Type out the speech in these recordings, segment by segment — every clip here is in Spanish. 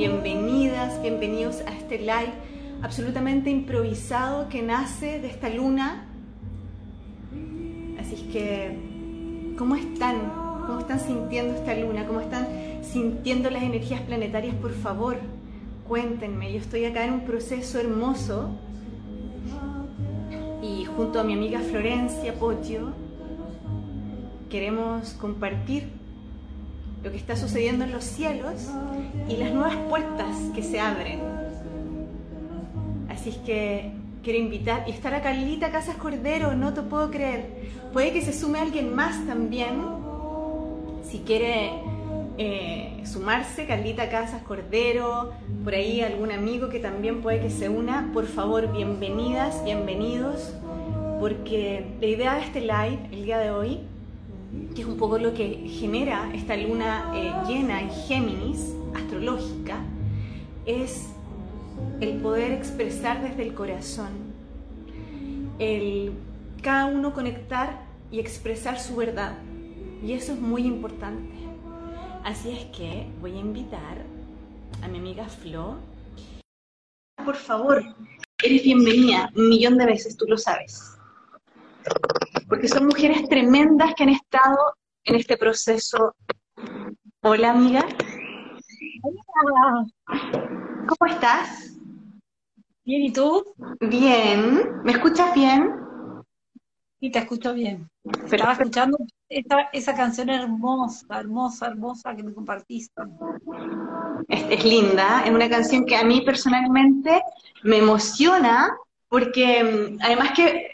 Bienvenidas, bienvenidos a este live absolutamente improvisado que nace de esta luna. Así es que, ¿cómo están? ¿Cómo están sintiendo esta luna? ¿Cómo están sintiendo las energías planetarias? Por favor, cuéntenme. Yo estoy acá en un proceso hermoso y junto a mi amiga Florencia Poggio queremos compartir lo que está sucediendo en los cielos y las nuevas puertas que se abren. Así es que quiero invitar y estar a Carlita Casas Cordero, no te puedo creer. Puede que se sume alguien más también. Si quiere eh, sumarse, Carlita Casas Cordero, por ahí algún amigo que también puede que se una, por favor, bienvenidas, bienvenidos, porque la idea de este live el día de hoy que es un poco lo que genera esta luna eh, llena en Géminis, astrológica, es el poder expresar desde el corazón, el cada uno conectar y expresar su verdad. Y eso es muy importante. Así es que voy a invitar a mi amiga Flo. Por favor, eres bienvenida un millón de veces, tú lo sabes porque son mujeres tremendas que han estado en este proceso. Hola, amiga. Hola. ¿Cómo estás? Bien, ¿y tú? Bien. ¿Me escuchas bien? Sí, te escucho bien. Estaba escuchando esa canción hermosa, hermosa, hermosa que me compartiste. Es, es linda, es una canción que a mí personalmente me emociona porque mm, además que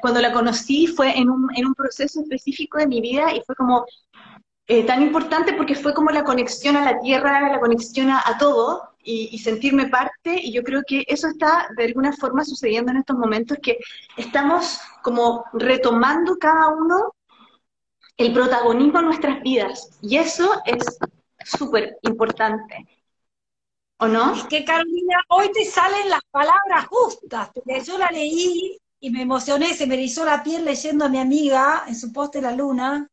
cuando la conocí fue en un, en un, proceso específico de mi vida y fue como eh, tan importante porque fue como la conexión a la tierra, la conexión a, todo y, sentirme parte y yo creo que eso está de alguna forma sucediendo en estos momentos que estamos como retomando cada uno el protagonismo en nuestras vidas y eso es súper importante. ¿O no? Es que Carolina, hoy te salen las palabras justas, porque yo la leí y me emocioné, se me erizó la piel leyendo a mi amiga en su poste La Luna.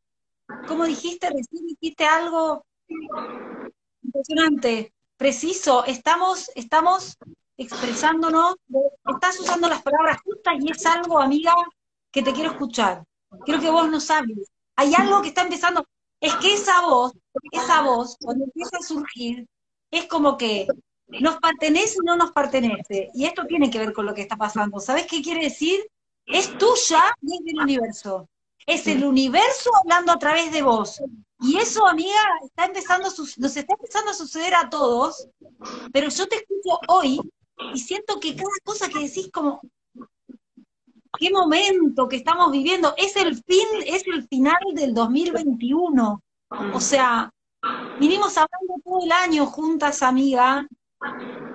¿Cómo dijiste? Recién dijiste algo impresionante, preciso. Estamos, estamos expresándonos, estás usando las palabras justas y es algo, amiga, que te quiero escuchar. Quiero que vos no sabes. Hay algo que está empezando. Es que esa voz, esa voz, cuando empieza a surgir, es como que nos pertenece o no nos pertenece. Y esto tiene que ver con lo que está pasando. ¿Sabes qué quiere decir? Es tuya y es del universo. Es el universo hablando a través de vos. Y eso, amiga, está empezando nos está empezando a suceder a todos, pero yo te escucho hoy y siento que cada cosa que decís como, qué momento que estamos viviendo, es el fin, es el final del 2021. O sea, Vinimos hablando todo el año juntas, amiga,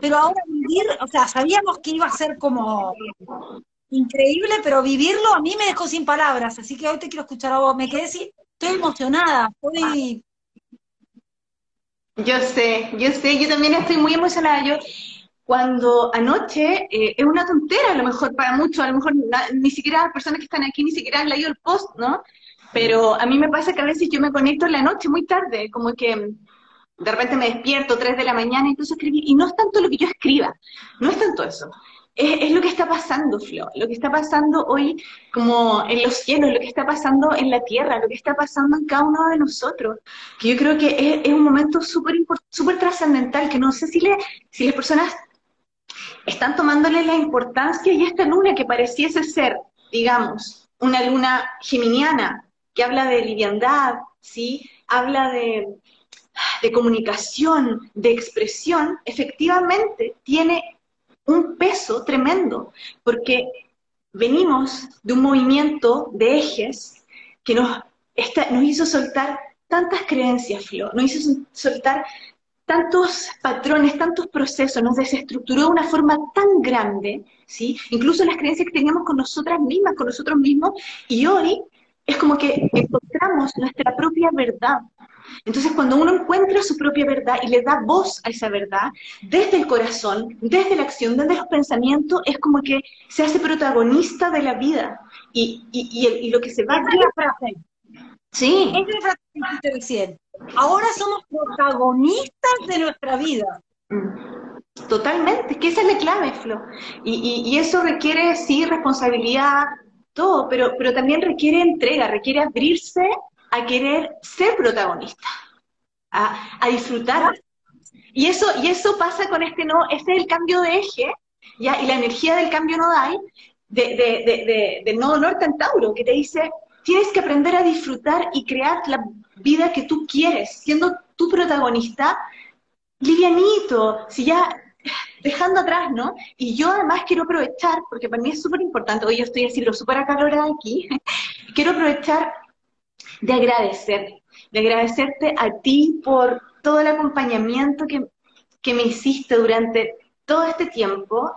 pero ahora vivir, o sea, sabíamos que iba a ser como increíble, pero vivirlo a mí me dejó sin palabras, así que hoy te quiero escuchar a vos. Me quedé así, estoy emocionada, estoy... Yo sé, yo sé, yo también estoy muy emocionada. Yo cuando anoche, eh, es una tontera a lo mejor para muchos, a lo mejor ni siquiera las personas que están aquí ni siquiera han leído el post, ¿no? Pero a mí me pasa que a veces yo me conecto en la noche muy tarde, como que de repente me despierto 3 de la mañana y empiezo a escribir, y no es tanto lo que yo escriba, no es tanto eso. Es, lo que está pasando, Flo, lo que está pasando hoy como en los cielos, lo que está pasando en la tierra, lo que está pasando en cada uno de nosotros, que yo creo que es, un momento súper súper trascendental, que no sé si, le, si las personas están tomándole la importancia y esta luna que pareciese ser, digamos, una luna geminiana, que habla de liviandad, ¿sí? habla de, comunicación, de expresión, efectivamente tiene un peso tremendo, porque venimos de un movimiento de ejes que nos, hizo soltar tantas creencias, Flo, nos hizo soltar tantos patrones, tantos procesos, nos desestructuró de una forma tan grande, ¿sí? Incluso las creencias que teníamos con nosotras mismas, con nosotros mismos, y hoy es como que encontramos nuestra propia verdad. Entonces, cuando uno encuentra su propia verdad y le da voz a esa verdad, desde el corazón, desde la acción, desde los pensamientos, es como que se hace protagonista de la vida. Y, y, y, lo que se va a... La frase. Sí. Es la frase que dijiste recién. Ahora somos protagonistas de nuestra vida. Mm. Totalmente, es que esa es la clave, Flo. Y, y, eso requiere, sí, responsabilidad, todo, pero, pero también requiere entrega, requiere abrirse a querer ser protagonista, a, a disfrutar. Y eso, y eso pasa con este no, este es el cambio de eje, ¿ya? y la energía del cambio nodal, de, de, de, del nodo norte en Tauro, que te dice, tienes que aprender a disfrutar y crear la vida que tú quieres, siendo tu protagonista, livianito, si ya dejando atrás, ¿no? Y yo además quiero aprovechar, porque para mí es súper importante, hoy yo estoy así, lo súper acalorada aquí, quiero aprovechar de agradecer, de agradecerte a ti por todo el acompañamiento que, que me hiciste durante todo este tiempo,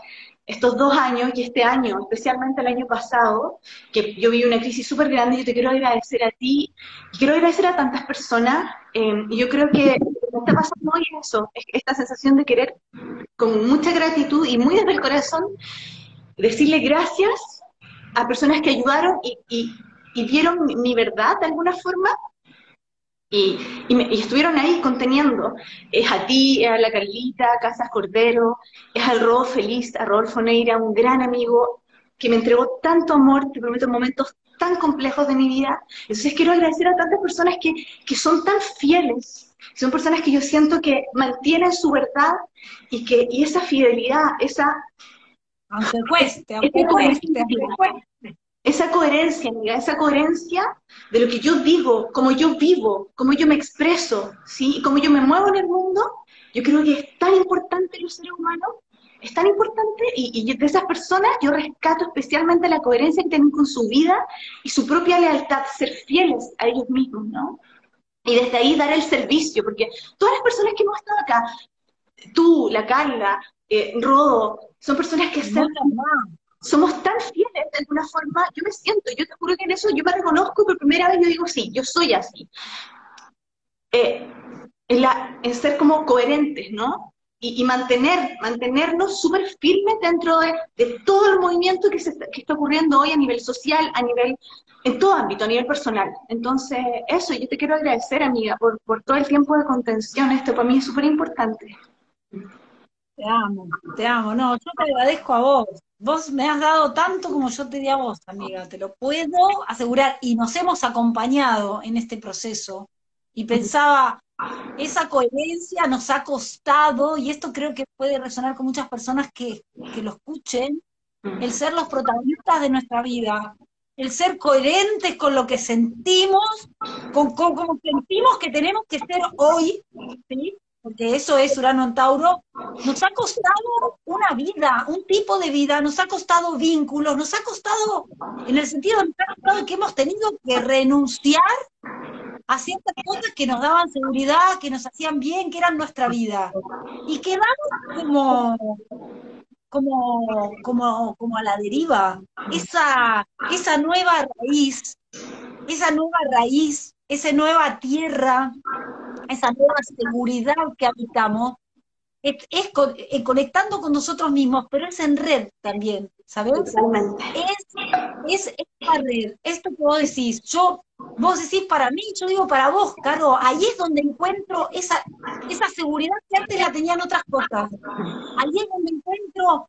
estos dos años y este año, especialmente el año pasado, que yo viví una crisis súper grande, yo te quiero agradecer a ti y quiero agradecer a tantas personas. Eh, y yo creo que que está pasando hoy es eso, es esta sensación de querer con mucha gratitud y muy desde el corazón decirle gracias a personas que ayudaron y, y, y vieron mi verdad de alguna forma y, y, estuvieron ahí conteniendo. Es a ti, es a la Carlita, Casas Cordero, es al Rodo Feliz, a Rodolfo Neira, un gran amigo que me entregó tanto amor, te prometo, en momentos tan complejos de mi vida. Entonces quiero agradecer a tantas personas que, que son tan fieles, son personas que yo siento que mantienen su verdad y que y esa fidelidad, esa... Aunque cueste, aunque cueste, aunque cueste esa coherencia, amiga, esa coherencia de lo que yo digo, cómo yo vivo, cómo yo me expreso, ¿sí? Y cómo yo me muevo en el mundo, yo creo que es tan importante los seres humanos, es tan importante, y, de esas personas yo rescato especialmente la coherencia que tienen con su vida y su propia lealtad, ser fieles a ellos mismos, ¿no? Y desde ahí dar el servicio, porque todas las personas que hemos estado acá, tú, la Carla, eh, Rodo, son personas que se somos tan fieles de alguna forma, yo me siento, yo te juro que en eso yo me reconozco y por primera vez yo digo, sí, yo soy así. Eh, en, la, en, ser como coherentes, ¿no? Y, mantener, mantenernos súper firmes dentro de, de, todo el movimiento que, se está, que está ocurriendo hoy a nivel social, a nivel, en todo ámbito, a nivel personal. Entonces, eso, yo te quiero agradecer, amiga, por, por todo el tiempo de contención, esto para mí es súper importante. Te amo, te amo. No, yo te agradezco a vos. Vos me has dado tanto como yo te di a vos, amiga. Te lo puedo asegurar. Y nos hemos acompañado en este proceso. Y pensaba, esa coherencia nos ha costado, y esto creo que puede resonar con muchas personas que, que lo escuchen, el ser los protagonistas de nuestra vida, el ser coherentes con lo que sentimos, con, como sentimos que tenemos que ser hoy, ¿sí? porque eso es Urano en Tauro, nos ha costado una vida, un tipo de vida, nos ha costado vínculos, nos ha costado, en el sentido de que hemos tenido que renunciar a ciertas cosas que nos daban seguridad, que nos hacían bien, que eran nuestra vida. Y quedamos como, como, como, como a la deriva. Esa, esa nueva raíz, esa nueva raíz, esa nueva tierra, esa nueva seguridad que habitamos, es, eh, conectando con nosotros mismos, pero es en red también, ¿sabes? Es, es esta red, esto que vos decís, yo, vos decís para mí, yo digo para vos, Caro, ahí es donde encuentro esa, esa seguridad que antes la tenían otras cosas. Ahí es donde encuentro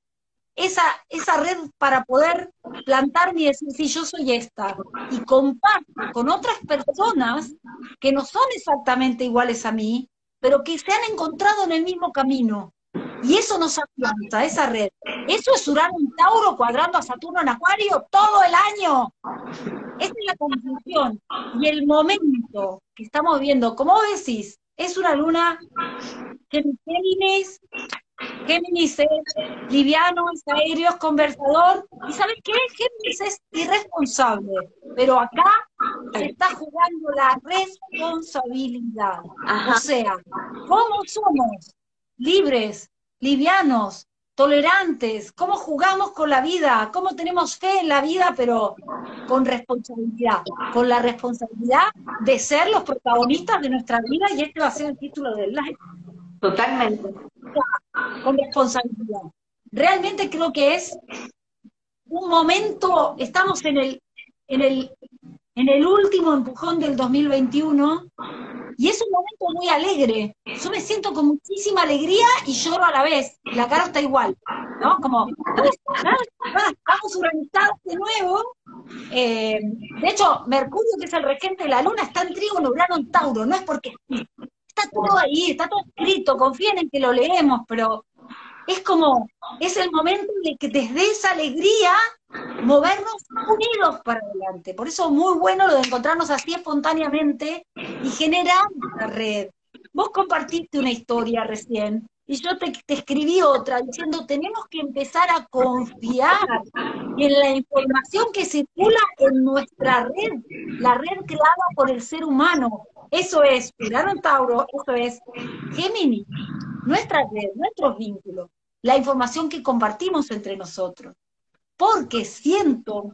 esa, esa red para poder plantarme y decir, sí, yo soy esta, y comparto con otras personas que no son exactamente iguales a mí, pero que se han encontrado en el mismo camino. Y eso nos afianza, esa red. Eso es Urano en Tauro cuadrando a Saturno en Acuario todo el año. Esa es la conclusión. Y el momento que estamos viendo, como decís, es una luna que Géminis Géminis es liviano, es aéreo, es conversador. ¿Y sabes qué? Géminis es irresponsable. Pero acá se está jugando la responsabilidad. O sea, ¿cómo somos? Libres, livianos, tolerantes, cómo jugamos con la vida, cómo tenemos fe en la vida, pero con responsabilidad, con la responsabilidad de ser los protagonistas de nuestra vida, y este va a ser el título del live. Totalmente. Con responsabilidad. Realmente creo que es un momento, estamos en el, en el, en el último empujón del 2021 y es un momento muy alegre. Yo me siento con muchísima alegría y lloro a la vez. La cara está igual, ¿no? Como, estamos organizados de nuevo. Eh, de hecho, Mercurio, que es el regente de la Luna, está en Trígono, Urano en Tauro. No es porque está todo ahí, está todo escrito. Confíen en que lo leemos, pero es como, es el momento de que desde esa alegría movernos unidos para adelante. Por eso muy bueno lo de encontrarnos así espontáneamente y generar una red. Vos compartiste una historia recién y yo te, escribí otra diciendo tenemos que empezar a confiar en la información que circula en nuestra red, la red creada por el ser humano. Eso es Urano Tauro, eso es Gemini, nuestra red, nuestros vínculos la información que compartimos entre nosotros. Porque siento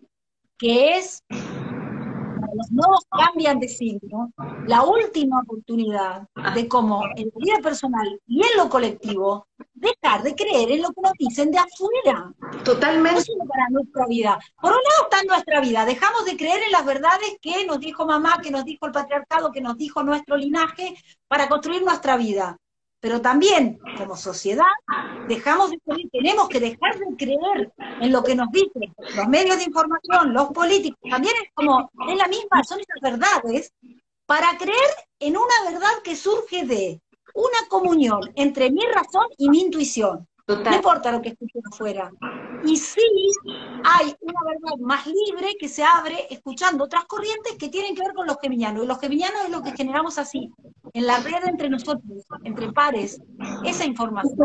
que es, los nodos cambian de signo, la última oportunidad de cómo en la vida personal y en lo colectivo dejar de creer en lo que nos dicen de afuera. Totalmente. Para nuestra vida. Por un lado está nuestra vida, dejamos de creer en las verdades que nos dijo mamá, que nos dijo el patriarcado, que nos dijo nuestro linaje para construir nuestra vida pero también como sociedad dejamos de creer, tenemos que dejar de creer en lo que nos dicen los medios de información, los políticos, también es como, es la misma, son esas verdades, para creer en una verdad que surge de una comunión entre mi razón y mi intuición. No importa lo que escuche afuera. Y sí hay una verdad más libre que se abre escuchando otras corrientes que tienen que ver con los geminianos. Y los geminianos es lo que generamos así, en la red entre nosotros, entre pares, esa información.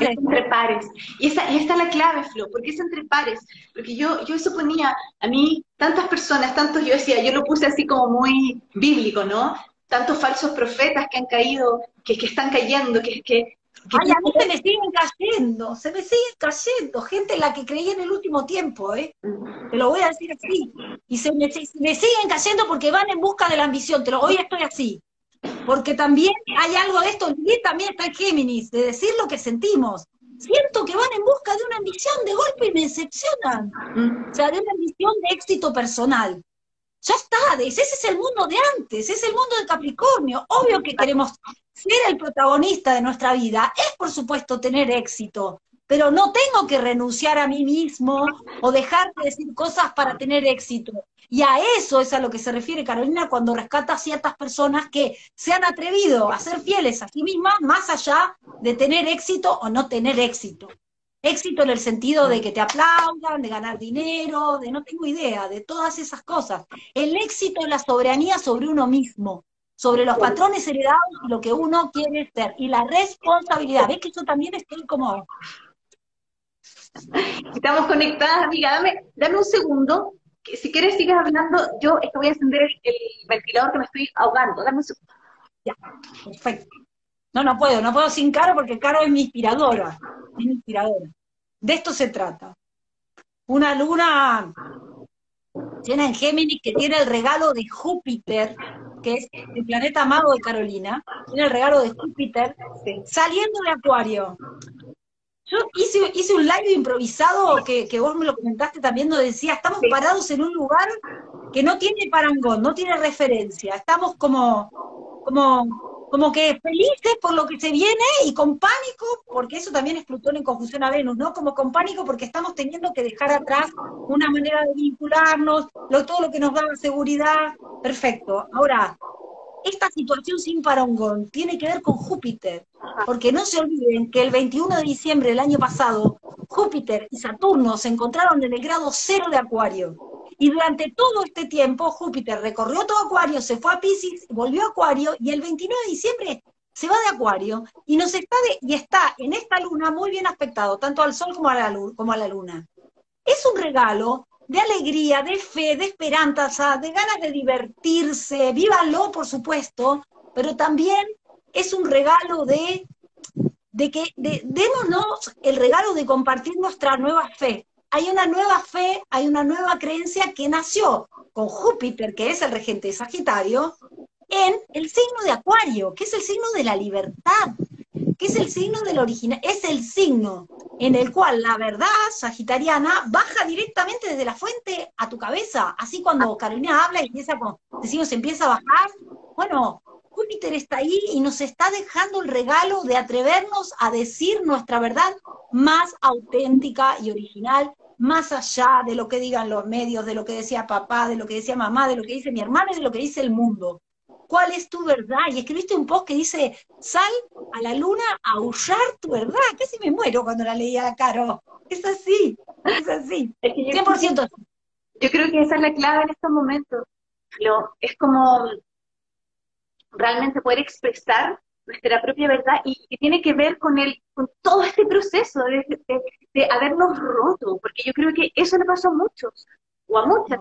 Es entre pares. Y esa, esta es la clave, Flo, porque es entre pares. Porque yo, yo suponía, a mí, tantas personas, tantos, yo decía, yo lo puse así como muy bíblico, ¿no? Tantos falsos profetas que han caído, que, que están cayendo, que, que Ay, a mí se me siguen cayendo, se me siguen cayendo, gente en la que creí en el último tiempo, ¿eh? Te lo voy a decir así. Y se me, siguen cayendo porque van en busca de la ambición, te lo hoy estoy así. Porque también hay algo de esto, y también está en Géminis, de decir lo que sentimos. Siento que van en busca de una ambición de golpe y me decepcionan. O sea, de una ambición de éxito personal. Ya está, ese es el mundo de antes, es el mundo de Capricornio. Obvio que queremos ser el protagonista de nuestra vida es, por supuesto, tener éxito, pero no tengo que renunciar a mí mismo o dejar de decir cosas para tener éxito. Y a eso es a lo que se refiere Carolina cuando rescata a ciertas personas que se han atrevido a ser fieles a sí mismas más allá de tener éxito o no tener éxito. Éxito en el sentido de que te aplaudan, de ganar dinero, de no tengo idea, de todas esas cosas. El éxito es la soberanía sobre uno mismo sobre los patrones heredados y lo que uno quiere ser. Y la responsabilidad. ¿Ves que yo también estoy como... Estamos conectadas, amiga. Dame, dame un segundo. Que si quieres, sigues hablando. Yo voy a encender el, ventilador que me estoy ahogando. Dame un segundo. Ya, perfecto. No, no puedo, no puedo sin Caro porque Caro es mi inspiradora. Es mi inspiradora. De esto se trata. Una luna llena en Géminis que tiene el regalo de Júpiter que es el planeta mago de Carolina, tiene el regalo de Júpiter, saliendo de Acuario. Yo hice, hice un live improvisado que, vos me lo comentaste también, donde decía, estamos parados en un lugar que no tiene parangón, no tiene referencia, estamos como, como, como que felices por lo que se viene y con pánico, porque eso también es Plutón en conjunción a Venus, ¿no? Como con pánico porque estamos teniendo que dejar atrás una manera de vincularnos, todo lo que nos daba seguridad, perfecto. Ahora, esta situación sin parangón tiene que ver con Júpiter, porque no se olviden que el 21 de diciembre del año pasado, Júpiter y Saturno se encontraron en el grado cero de Acuario. Y durante todo este tiempo, Júpiter recorrió todo Acuario, se fue a Pisces, volvió a Acuario, y el 29 de diciembre se va de Acuario y nos está y está en esta luna muy bien aspectado, tanto al Sol como a la, luna. Es un regalo de alegría, de fe, de esperanza, de ganas de divertirse, vívanlo, por supuesto, pero también es un regalo de, de que de, démonos el regalo de compartir nuestra nueva fe. Hay una nueva fe, hay una nueva creencia que nació con Júpiter, que es el regente de Sagitario, en el signo de Acuario, que es el signo de la libertad, que es el signo del original, es el signo en el cual la verdad sagitariana baja directamente desde la fuente a tu cabeza. Así cuando Carolina habla y empieza, decimos, empieza a bajar, bueno, Júpiter está ahí y nos está dejando el regalo de atrevernos a decir nuestra verdad más auténtica y original, más allá de lo que digan los medios, de lo que decía papá, de lo que decía mamá, de lo que dice mi hermana y de lo que dice el mundo. ¿Cuál es tu verdad? Y escribiste un post que dice, sal a la luna a aullar tu verdad. Casi me muero cuando la leía, Caro. Es así, es así. 100% Yo creo que esa es la clave en estos momentos. Lo, es como realmente poder expresar nuestra propia verdad y que tiene que ver con el con todo este proceso de, habernos roto, porque yo creo que eso le pasó a muchos, o a muchas,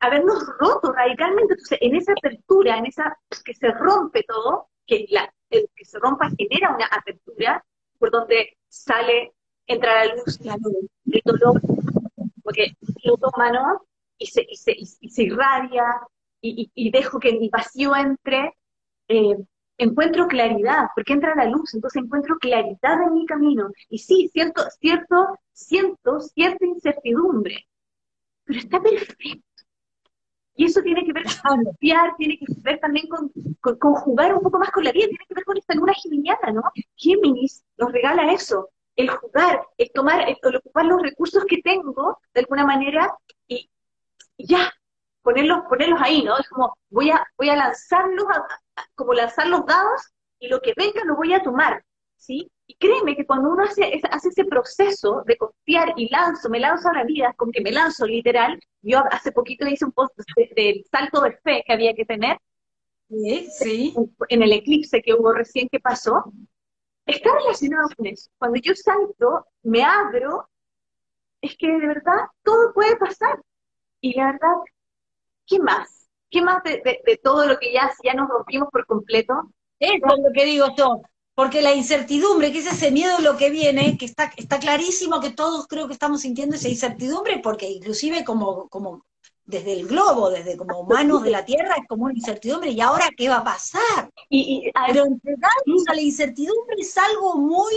habernos roto radicalmente. Entonces, en esa apertura, en esa que se rompe todo, que la, el que se rompa genera una apertura por donde sale, entra la luz, la luz el dolor, porque lo humano y se, y se, y se irradia y, y, dejo que mi vacío entre, eh, encuentro claridad, porque entra la luz, entonces encuentro claridad en mi camino. Y sí, cierto, cierto, siento cierta incertidumbre, pero está perfecto. Y eso tiene que ver con confiar, tiene que ver también con, con, jugar un poco más con la vida, tiene que ver con esta luna geminiana, ¿no? Géminis nos regala eso, el jugar, el tomar, el, ocupar los recursos que tengo de alguna manera y, ya, ponerlos, ponerlos ahí, ¿no? Es como voy a, voy a lanzarlos, como lanzar los dados y lo que venga lo voy a tomar, ¿sí? Y créeme que cuando uno hace, hace ese proceso de confiar y lanzo, me lanzo a la vida, con que me lanzo literal, yo hace poquito hice un post del salto de fe que había que tener, sí, en el eclipse que hubo recién que pasó, está relacionado con eso. Cuando yo salto, me abro, es que de verdad todo puede pasar. Y la verdad, ¿qué más? ¿Qué más de, de, todo lo que ya, ya nos rompimos por completo? Eso es lo que digo yo. Porque la incertidumbre, que es ese miedo de lo que viene, que está, está clarísimo que todos creo que estamos sintiendo esa incertidumbre, porque inclusive como, como desde el globo, desde como humanos de la Tierra, es como una incertidumbre, ¿y ahora qué va a pasar? Y, y Pero entregarnos a la incertidumbre es algo muy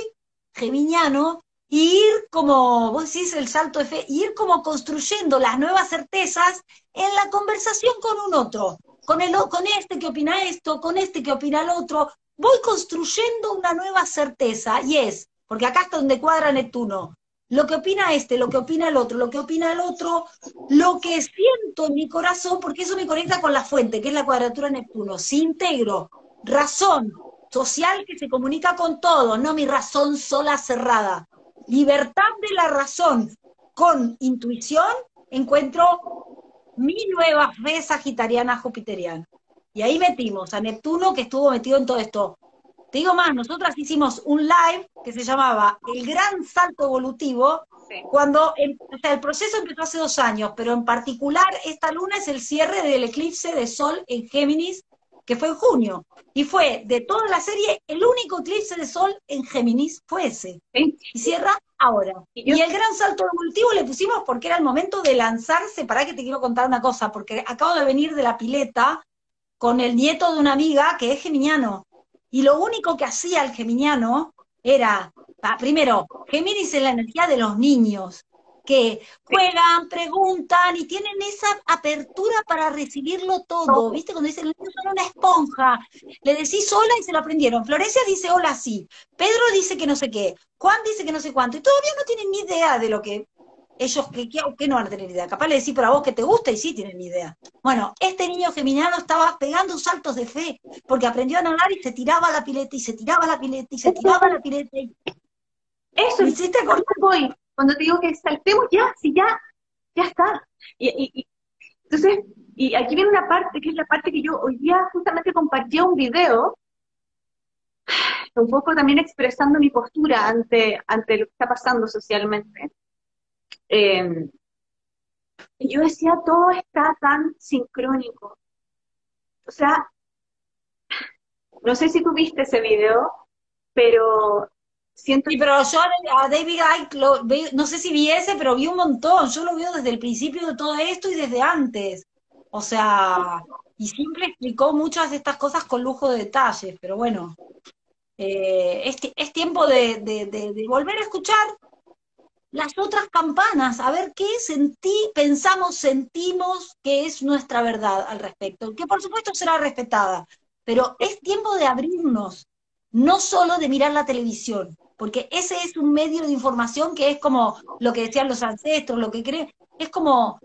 geminiano, y ir como, vos decís, el salto de fe, ir como construyendo las nuevas certezas en la conversación con un otro, con, el, con este que opina esto, con este que opina el otro, voy construyendo una nueva certeza y es, porque acá está donde cuadra Neptuno, lo que opina este, lo que opina el otro, lo que opina el otro, lo que siento en mi corazón, porque eso me conecta con la fuente, que es la cuadratura Neptuno. Si integro razón social que se comunica con todo, no mi razón sola cerrada. Libertad de la razón con intuición, encuentro mi nueva fe sagitariana jupiteriana. Y ahí metimos a Neptuno que estuvo metido en todo esto. Te digo más, nosotras hicimos un live que se llamaba El Gran Salto Evolutivo, cuando el, el proceso empezó hace dos años, pero en particular esta luna es el cierre del eclipse de Sol en Géminis, que fue en junio. Y fue de toda la serie, el único eclipse de Sol en Géminis fue ese. Y cierra ahora. Y, y, el gran salto evolutivo le pusimos porque era el momento de lanzarse. Para que te quiero contar una cosa, porque acabo de venir de la pileta con el nieto de una amiga que es geminiano. Y lo único que hacía el geminiano era, primero, Géminis es la energía de los niños, que juegan, preguntan y tienen esa apertura para recibirlo todo. ¿Viste? Cuando dicen, los niños son una esponja, le decís hola y se lo aprendieron. Florencia dice hola sí, Pedro dice que no sé qué, Juan dice que no sé cuánto, y todavía no tienen ni idea de lo que ellos que, no van a tener idea. Capaz le decís por a vos que te gusta y sí tienen idea. Bueno, este niño geminiano estaba pegando saltos de fe, porque aprendió a nadar y se tiraba la pileta, y se tiraba la pileta, y se tiraba la pileta. Eso, hiciste voy. Cuando te digo que saltemos ya, si ya, ya está. Y, entonces, y aquí viene una parte, que es la parte que yo hoy día justamente compartí un video, un poco también expresando mi postura ante, ante lo que está pasando socialmente eh, yo decía, todo está tan sincrónico. O sea, no sé si tú viste ese video, pero siento... Sí, pero yo a David Icke, no sé si vi ese, pero vi un montón. Yo lo veo desde el principio de todo esto y desde antes. O sea, y siempre explicó muchas de estas cosas con lujo de detalles, pero bueno. eh, es, tiempo de, volver a escuchar las otras campanas, a ver qué sentí, pensamos, sentimos que es nuestra verdad al respecto, que por supuesto será respetada, pero es tiempo de abrirnos, no solo de mirar la televisión, porque ese es un medio de información que es como lo que decían los ancestros, lo que creen, es como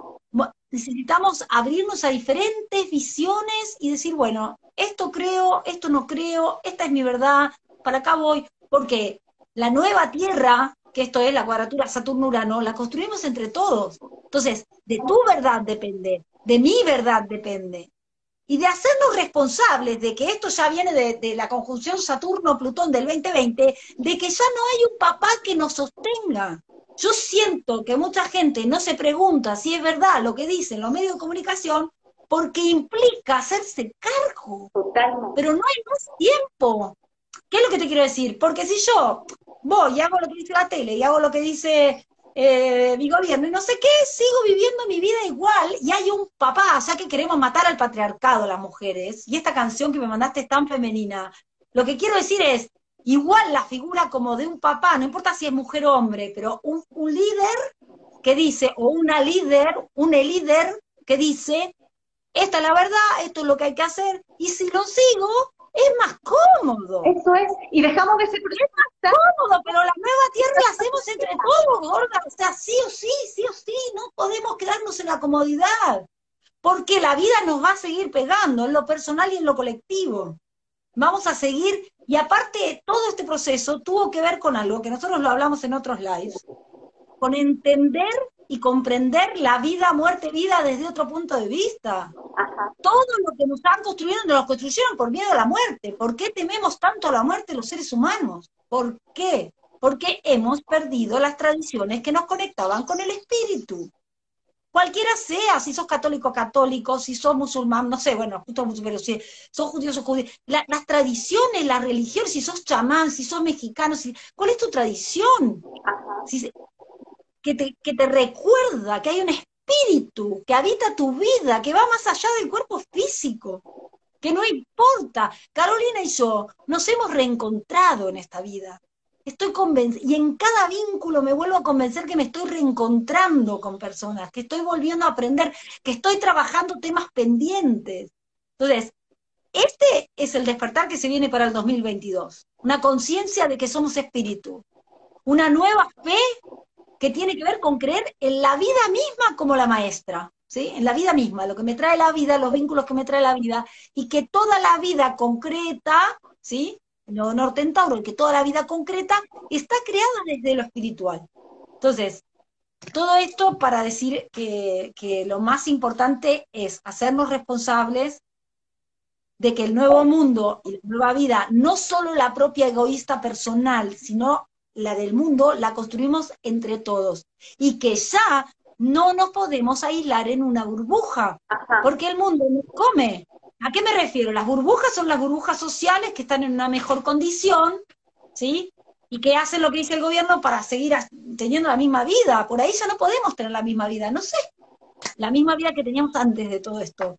necesitamos abrirnos a diferentes visiones y decir, bueno, esto creo, esto no creo, esta es mi verdad, para acá voy, porque la nueva Tierra, que esto es la cuadratura Saturno-Urano, la construimos entre todos. Entonces, de tu verdad depende, de mi verdad depende. Y de hacernos responsables de que esto ya viene de, de la conjunción Saturno-Plutón del 2020, de que ya no hay un papá que nos sostenga. Yo siento que mucha gente no se pregunta si es verdad lo que dicen los medios de comunicación porque implica hacerse cargo. Pero no hay más tiempo. ¿Qué es lo que te quiero decir? Porque si yo voy y hago lo que dice la tele y hago lo que dice eh, mi gobierno y no sé qué, sigo viviendo mi vida igual y hay un papá, ya que queremos matar al patriarcado las mujeres, y esta canción que me mandaste es tan femenina, lo que quiero decir es, igual la figura como de un papá, no importa si es mujer o hombre, pero un, un líder que dice, o una líder, un líder que dice, esta es la verdad, esto es lo que hay que hacer, y si lo sigo, es más cómodo. Eso es, y dejamos de ser Es más cómodo, pero la nueva tierra la hacemos entre todos, gorda. O sea, sí o sí, sí o sí, no podemos quedarnos en la comodidad. Porque la vida nos va a seguir pegando en lo personal y en lo colectivo. Vamos a seguir, y aparte, todo este proceso tuvo que ver con algo que nosotros lo hablamos en otros lives, con entender y comprender la vida, muerte, vida desde otro punto de vista. Todo lo que nos han construido, nos lo construyeron por miedo a la muerte. ¿Por qué tememos tanto a la muerte los seres humanos? ¿Por qué? Porque hemos perdido las tradiciones que nos conectaban con el espíritu. Cualquiera sea, si sos católico católico, si sos musulmán, no sé, bueno, justo pero si sos judío, sos judío. las tradiciones, la religión, si sos chamán, si sos mexicano, si, ¿cuál es tu tradición? Si, que te, que te recuerda que hay un espíritu que habita tu vida, que va más allá del cuerpo físico, que no importa. Carolina y yo nos hemos reencontrado en esta vida. Estoy convencida, y en cada vínculo me vuelvo a convencer que me estoy reencontrando con personas, que estoy volviendo a aprender, que estoy trabajando temas pendientes. Entonces, este es el despertar que se viene para el 2022. Una conciencia de que somos espíritu. Una nueva fe que tiene que ver con creer en la vida misma como la maestra, ¿sí? En la vida misma, lo que me trae la vida, los vínculos que me trae la vida, y que toda la vida concreta, ¿sí? Lo norte en Tauro, que toda la vida concreta está creada desde lo espiritual. Entonces, todo esto para decir que, que lo más importante es hacernos responsables de que el nuevo mundo y la nueva vida, no solo la propia egoísta personal, sino la del mundo, la construimos entre todos. Y que ya no nos podemos aislar en una burbuja, porque el mundo nos come. ¿A qué me refiero? Las burbujas son las burbujas sociales que están en una mejor condición, ¿sí? Y que hacen lo que dice el gobierno para seguir teniendo la misma vida. Por ahí ya no podemos tener la misma vida, no sé, la misma vida que teníamos antes de todo esto.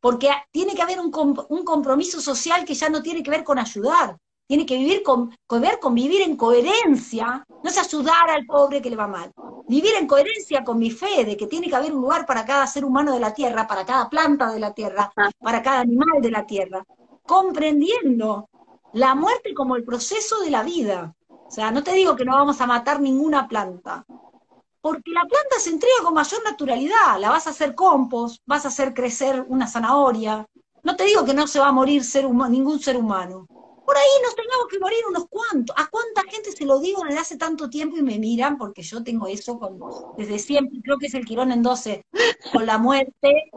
Porque tiene que haber un, un compromiso social que ya no tiene que ver con ayudar, tiene que vivir con, ver, convivir en coherencia, no es ayudar al pobre que le va mal, vivir en coherencia con mi fe de que tiene que haber un lugar para cada ser humano de la tierra, para cada planta de la tierra, para cada animal de la tierra, comprendiendo la muerte como el proceso de la vida. O sea, no te digo que no vamos a matar ninguna planta, porque la planta se entrega con mayor naturalidad, la vas a hacer compost, vas a hacer crecer una zanahoria. No te digo que no se va a morir ser ningún ser humano, por ahí nos tengamos que morir unos cuantos. ¿A cuánta gente se lo digo desde hace tanto tiempo y me miran? Porque yo tengo eso con, desde siempre, creo que es el Quirón en 12, con la muerte,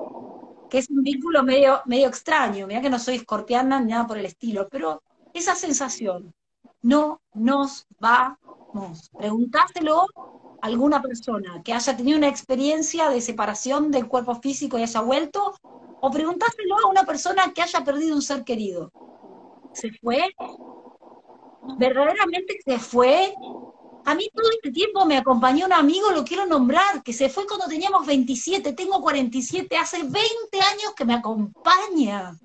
que es un vínculo medio, medio extraño. Mira que no soy escorpiana ni nada por el estilo, pero esa sensación, no nos vamos. Preguntáselo a alguna persona que haya tenido una experiencia de separación del cuerpo físico y haya vuelto, o preguntáselo a una persona que haya perdido un ser querido se fue, verdaderamente se fue. A mí todo este tiempo me acompañó un amigo, lo quiero nombrar, que se fue cuando teníamos 27, tengo 47, hace 20 años que me acompaña.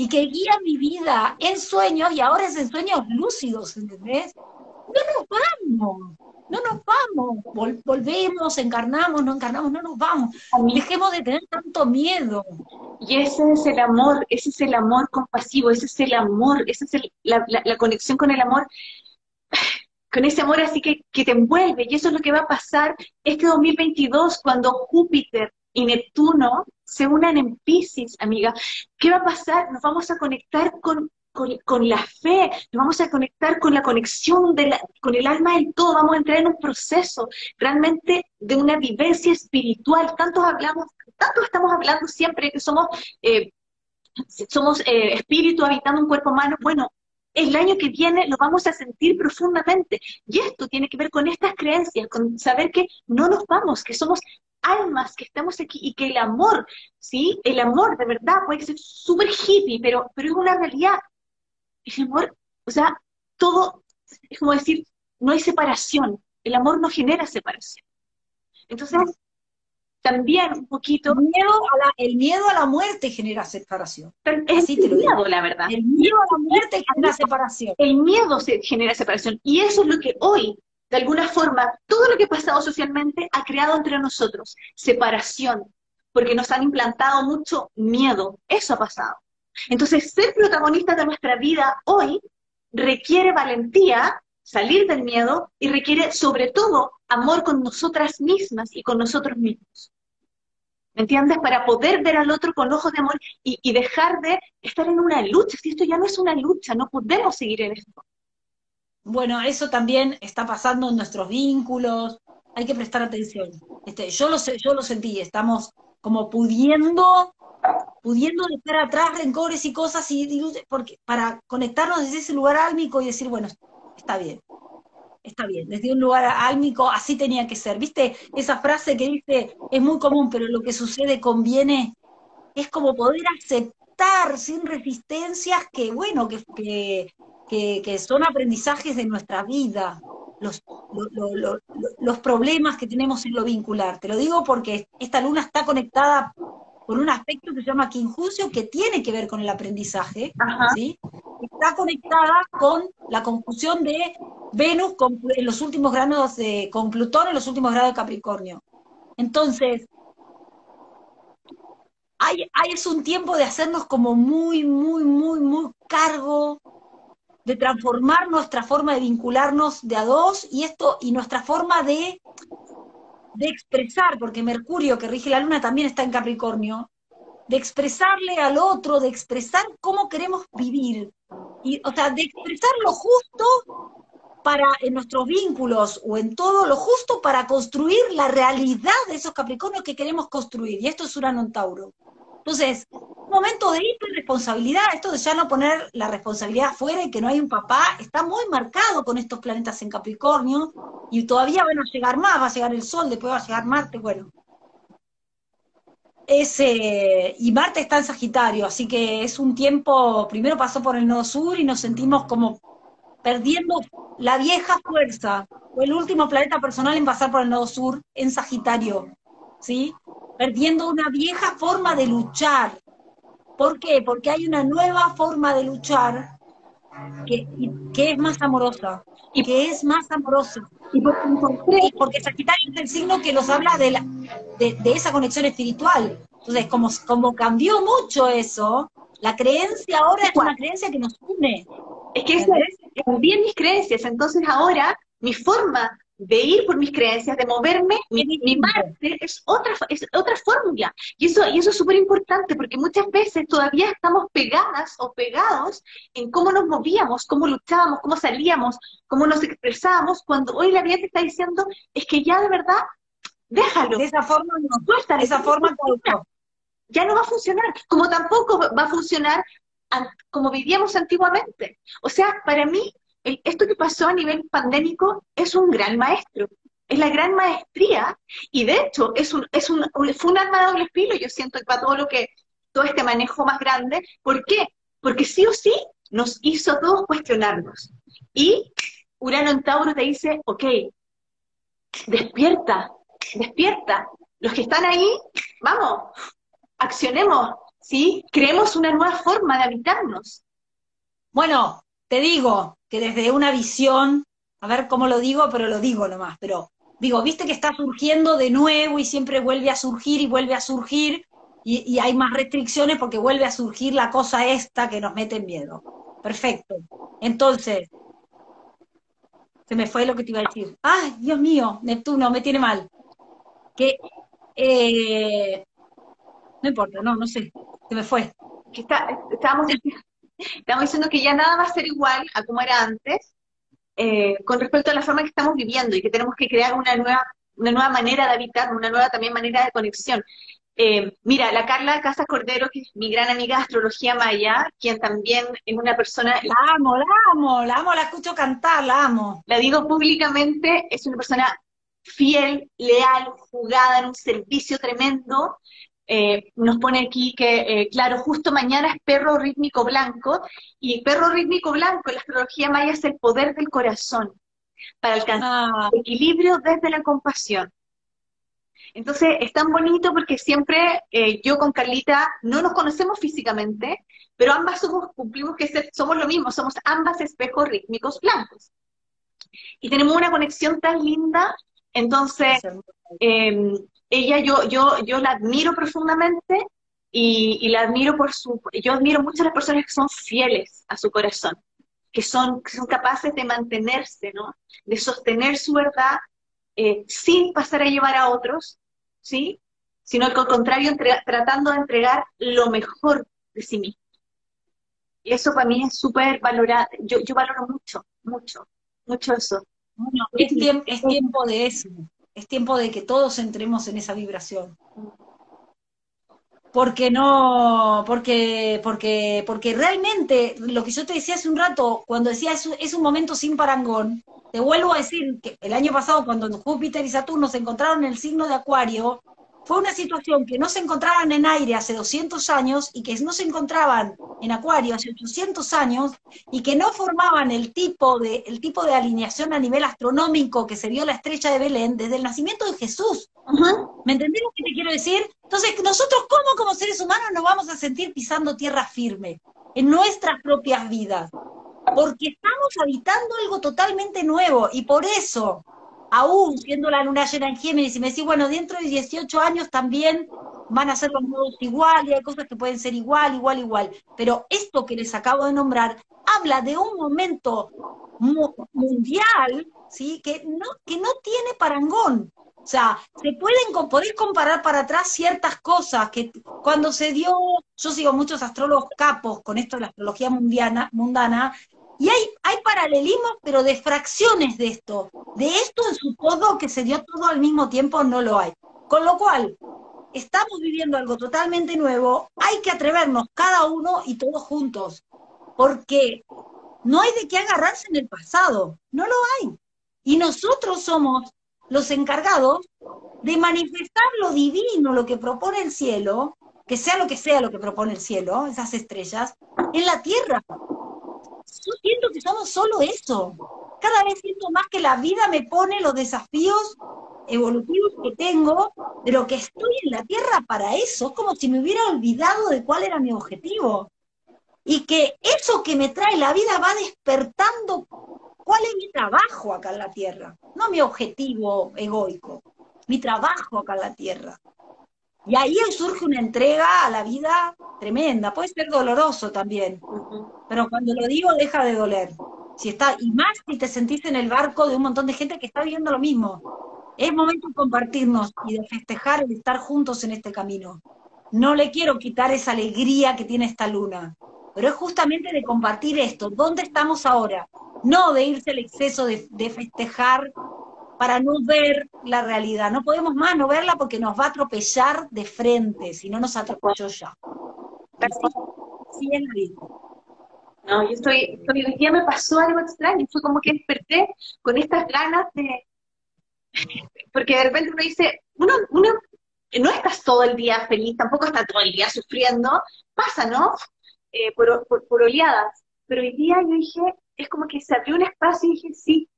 y que guía mi vida en sueños y ahora es en sueños lúcidos, ¿entendés? No nos vamos, no nos vamos, volvemos, encarnamos, no encarnamos, no nos vamos. Dejemos de tener tanto miedo. Y ese es el amor, ese es el amor compasivo, ese es el amor, esa es la, conexión con el amor con ese amor así que, que, te envuelve. Y eso es lo que va a pasar este 2022 cuando Júpiter y Neptuno se unan en Pisces, amiga. ¿Qué va a pasar? Nos vamos a conectar con, con, la fe, nos vamos a conectar con la conexión de la, con el alma del todo, vamos a entrar en un proceso realmente de una vivencia espiritual. Tanto hablamos, tanto estamos hablando siempre que somos, eh, somos eh, espíritu habitando un cuerpo humano. Bueno, el año que viene lo vamos a sentir profundamente. Y esto tiene que ver con estas creencias, con saber que no nos vamos, que somos almas que estamos aquí y que el amor, ¿sí? El amor de verdad puede ser súper hippie, pero, pero es una realidad. El amor, o sea, todo, es como decir, no hay separación. El amor no genera separación. Entonces, también un poquito... El miedo a la, el miedo a la muerte genera separación. Es el miedo, la verdad. El miedo a la muerte genera separación. El miedo se genera separación. Y eso es lo que hoy de alguna forma, todo lo que ha pasado socialmente ha creado entre nosotros separación, porque nos han implantado mucho miedo. Eso ha pasado. Entonces, ser protagonista de nuestra vida hoy requiere valentía, salir del miedo, y requiere sobre todo amor con nosotras mismas y con nosotros mismos. ¿Me entiendes? Para poder ver al otro con ojos de amor y, dejar de estar en una lucha. Si esto ya no es una lucha, no podemos seguir en esto. Bueno, eso también está pasando en nuestros vínculos, hay que prestar atención. Este, yo lo sentí, estamos como pudiendo, pudiendo dejar atrás rencores y cosas y, porque, para conectarnos desde ese lugar álmico y decir, bueno, está bien, está bien, desde un lugar álmico así tenía que ser. ¿Viste? Esa frase que dice, es muy común, pero lo que sucede conviene, es como poder aceptar sin resistencias que, bueno, que, que, que, son aprendizajes de nuestra vida, los, los problemas que tenemos en lo vincular. Te lo digo porque esta luna está conectada con un aspecto que se llama quinjucio, que tiene que ver con el aprendizaje, ¿sí? Está conectada con la confusión de Venus con, en los últimos grados de, con Plutón en los últimos grados de Capricornio. Entonces, hay, hay, es un tiempo de hacernos como muy, muy, muy, muy cargo de transformar nuestra forma de vincularnos de a dos y esto y nuestra forma de, de expresar, porque Mercurio, que rige la luna, también está en Capricornio, de expresarle al otro, de expresar cómo queremos vivir. Y, o sea, de expresar lo justo para en nuestros vínculos o en todo lo justo para construir la realidad de esos Capricornios que queremos construir. Y esto es Urano en Tauro. Entonces, un momento de hiperresponsabilidad, esto de ya no poner la responsabilidad afuera y que no hay un papá, está muy marcado con estos planetas en Capricornio y todavía van a llegar más, va a llegar el Sol, después va a llegar Marte, bueno. Ese, y Marte está en Sagitario, así que es un tiempo, primero pasó por el nodo sur y nos sentimos como perdiendo la vieja fuerza, fue el último planeta personal en pasar por el nodo sur en Sagitario, ¿sí? Perdiendo una vieja forma de luchar. ¿Por qué? Porque hay una nueva forma de luchar que, que es más amorosa, y que es más amorosa. Y porque, porque Sagitario es el signo que nos habla de, la, de, esa conexión espiritual. Entonces, como, como cambió mucho eso, la creencia ahora es una creencia que nos une. Es que es, cambié mis creencias, entonces ahora mi forma de ir por mis creencias, de moverme, mi, mi es otra, es otra fórmula. Y eso, y eso es súper importante porque muchas veces todavía estamos pegadas o pegados en cómo nos movíamos, cómo luchábamos, cómo salíamos, cómo nos expresábamos, cuando hoy la vida te está diciendo, es que ya de verdad, déjalo. De esa forma no, de esa forma Ya no va a funcionar, como tampoco va a funcionar como vivíamos antiguamente. O sea, para mí esto que pasó a nivel pandémico es un gran maestro, es la gran maestría, y de hecho es un, es un, fue un arma de doble filo, yo siento, para todo lo que, todo este manejo más grande. ¿Por qué? Porque sí o sí nos hizo todos cuestionarnos. Y Urano en Tauro te dice, ok, despierta, despierta. Los que están ahí, vamos, accionemos, ¿sí? Creemos una nueva forma de habitarnos. Bueno, te digo que desde una visión, a ver cómo lo digo, pero lo digo nomás, pero digo, viste que está surgiendo de nuevo y siempre vuelve a surgir y vuelve a surgir y, y hay más restricciones porque vuelve a surgir la cosa esta que nos mete en miedo. Perfecto. Entonces, se me fue lo que te iba a decir. ¡Ay, Dios mío! Neptuno, me tiene mal. Que, eh, no importa, no, no sé, se me fue. Que está, estábamos, estamos diciendo que ya nada va a ser igual a como era antes, eh, con respecto a la forma que estamos viviendo y que tenemos que crear una nueva, una nueva manera de habitar, una nueva también manera de conexión. Eh, mira, la Carla Casas Cordero, que es mi gran amiga de astrología maya, quien también es una persona... La amo, la amo, la amo, la escucho cantar, la amo. La digo públicamente, es una persona fiel, leal, jugada en un servicio tremendo. Eh, nos pone aquí que, eh, claro, justo mañana es perro rítmico blanco, y perro rítmico blanco en la astrología maya es el poder del corazón, para alcanzar ah. equilibrio desde la compasión. Entonces es tan bonito porque siempre eh, yo con Carlita no nos conocemos físicamente, pero ambas somos, cumplimos que somos lo mismo, somos ambas espejos rítmicos blancos. Y tenemos una conexión tan linda, entonces ella yo, yo, yo la admiro profundamente y, la admiro por su, yo admiro mucho a las personas que son fieles a su corazón, que son, que son capaces de mantenerse, ¿no? De sostener su verdad eh, sin pasar a llevar a otros, ¿sí? Sino al contrario, tratando de entregar lo mejor de sí mismo. Y eso para mí es súper valorado. Yo, yo valoro mucho, mucho, mucho eso. es, tiempo, es tiempo de eso. Es tiempo de que todos entremos en esa vibración. Porque no, porque, porque, porque realmente lo que yo te decía hace un rato, cuando decía es, es un momento sin parangón, te vuelvo a decir que el año pasado, cuando Júpiter y Saturno se encontraron en el signo de Acuario, fue una situación que no se encontraban en aire hace 200 años y que no se encontraban en Acuario hace 800 años y que no formaban el tipo de, el tipo de alineación a nivel astronómico que se vio la estrella de Belén desde el nacimiento de Jesús. ¿Me entendés lo que te quiero decir? Entonces, nosotros, ¿cómo como seres humanos nos vamos a sentir pisando tierra firme en nuestras propias vidas? porque estamos habitando algo totalmente nuevo y por eso, aún siendo la luna llena en Géminis, y me decís, bueno, dentro de 18 años también van a ser los modos igual y hay cosas que pueden ser igual, igual, igual, pero esto que les acabo de nombrar habla de un momento mundial, ¿sí? Que no, que no tiene parangón. O sea, se pueden, podés comparar para atrás ciertas cosas que cuando se dio, yo sigo muchos astrólogos capos con esto de la astrología mundiana, mundana, y hay, hay paralelismos, pero de fracciones de esto. De esto en su todo, que se dio todo al mismo tiempo, no lo hay. Con lo cual, estamos viviendo algo totalmente nuevo, hay que atrevernos cada uno y todos juntos, porque no hay de qué agarrarse en el pasado, no lo hay. Y nosotros somos los encargados de manifestar lo divino, lo que propone el cielo, que sea lo que sea lo que propone el cielo, esas estrellas, en la tierra yo siento que somos solo eso. Cada vez siento más que la vida me pone los desafíos evolutivos que tengo, de lo que estoy en la Tierra para eso. Es como si me hubiera olvidado de cuál era mi objetivo. Y que eso que me trae la vida va despertando cuál es mi trabajo acá en la Tierra. No mi objetivo egoico, mi trabajo acá en la Tierra. Y ahí surge una entrega a la vida tremenda. Puede ser doloroso también, pero cuando lo digo deja de doler. Si está, y más si te sentís en el barco de un montón de gente que está viviendo lo mismo. Es momento de compartirnos y de festejar el estar juntos en este camino. No le quiero quitar esa alegría que tiene esta luna, pero es justamente de compartir esto. ¿Dónde estamos ahora? No de irse al exceso de, de festejar para no ver la realidad. No podemos más no verla porque nos va a atropellar de frente, si no nos atropelló ya. Sí, es No, yo estoy, hoy día me pasó algo extraño, fue como que desperté con estas ganas de, porque de repente uno dice, uno, uno no estás todo el día feliz, tampoco está todo el día sufriendo, pasa, ¿no? Eh, por, por oleadas, pero hoy día yo dije, es como que se abrió un espacio y dije, sí,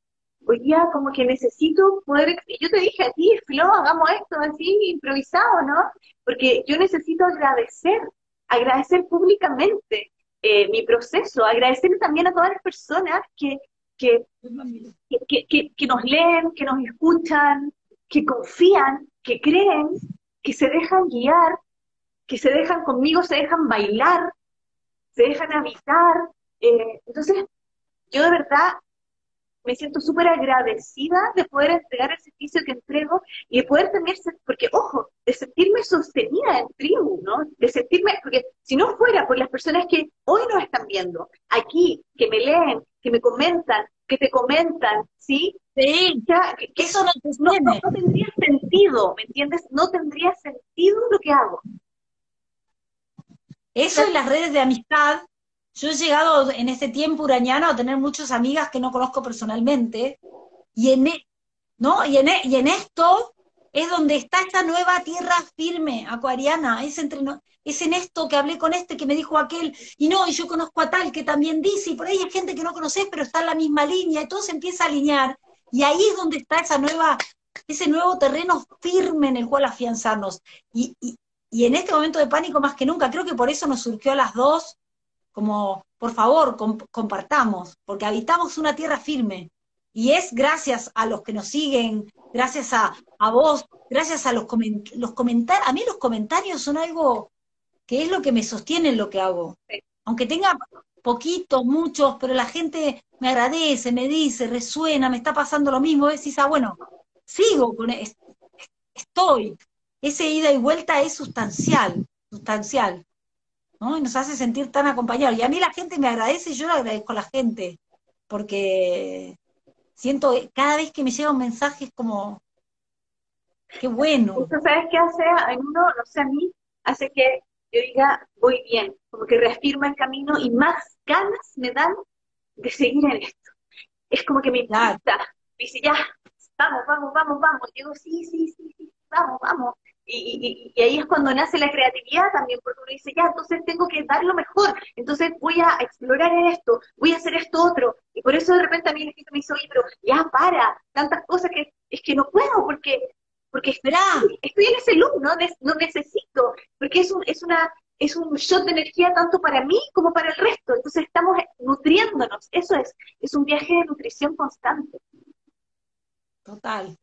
hoy día como que necesito poder, yo te dije a ti, Flo, hagamos esto así improvisado, ¿no? Porque yo necesito agradecer, agradecer públicamente eh, mi proceso, agradecer también a todas las personas que, que, que, que, nos leen, que nos escuchan, que confían, que creen, que se dejan guiar, que se dejan conmigo, se dejan bailar, se dejan habitar. Eh, entonces, yo de verdad me siento súper agradecida de poder entregar el servicio que entrego y de poder también, porque ojo, de sentirme sostenida en tribu, ¿no? De sentirme, porque si no fuera por las personas que hoy nos están viendo, aquí, que me leen, que me comentan, que te comentan, ¿sí? Sí, que, eso no, no, tendría sentido, ¿me entiendes? No tendría sentido lo que hago. Eso en las redes de amistad yo he llegado en este tiempo urañano a tener muchas amigas que no conozco personalmente, y en, e, ¿no? y en, e, y en esto es donde está esta nueva tierra firme, acuariana, es, entre, es en esto que hablé con este que me dijo aquel, y no, y yo conozco a tal que también dice, y por ahí hay gente que no conoces, pero está en la misma línea, y todo se empieza a alinear, y ahí es donde está esa nueva, ese nuevo terreno firme en el cual afianzarnos. Y, y, y en este momento de pánico más que nunca, creo que por eso nos surgió a las dos como por favor compartamos, porque habitamos una tierra firme. Y es gracias a los que nos siguen, gracias a, a vos, gracias a los, los comentarios. A mí los comentarios son algo que es lo que me sostiene en lo que hago. Aunque tenga poquitos, muchos, pero la gente me agradece, me dice, resuena, me está pasando lo mismo. Decís, ah, bueno, sigo con esto, estoy. Ese ida y vuelta es sustancial, sustancial. ¿No? Y nos hace sentir tan acompañados. Y a mí la gente me agradece y yo le agradezco a la gente, porque siento, cada vez que me llega un mensaje es como, qué bueno. ¿Sabes qué hace? A uno, no sé, a mí, hace que yo diga, voy bien, como que reafirma el camino y más ganas me dan de seguir en esto. Es como que me impulsa, me dice, ya, vamos, vamos, vamos, vamos. Y digo, sí, sí, sí, sí, vamos, vamos. Y, ahí es cuando nace la creatividad también, porque uno dice, ya, entonces tengo que dar lo mejor, entonces voy a explorar esto, voy a hacer esto otro. Y por eso de repente a mí el me dice, oye, pero ya para, tantas cosas que es que no puedo, porque porque estoy, estoy en ese loop, ¿no? no necesito, porque es, un, es, una, es un shot de energía tanto para mí como para el resto. Entonces estamos nutriéndonos, eso es, es un viaje de nutrición constante. Total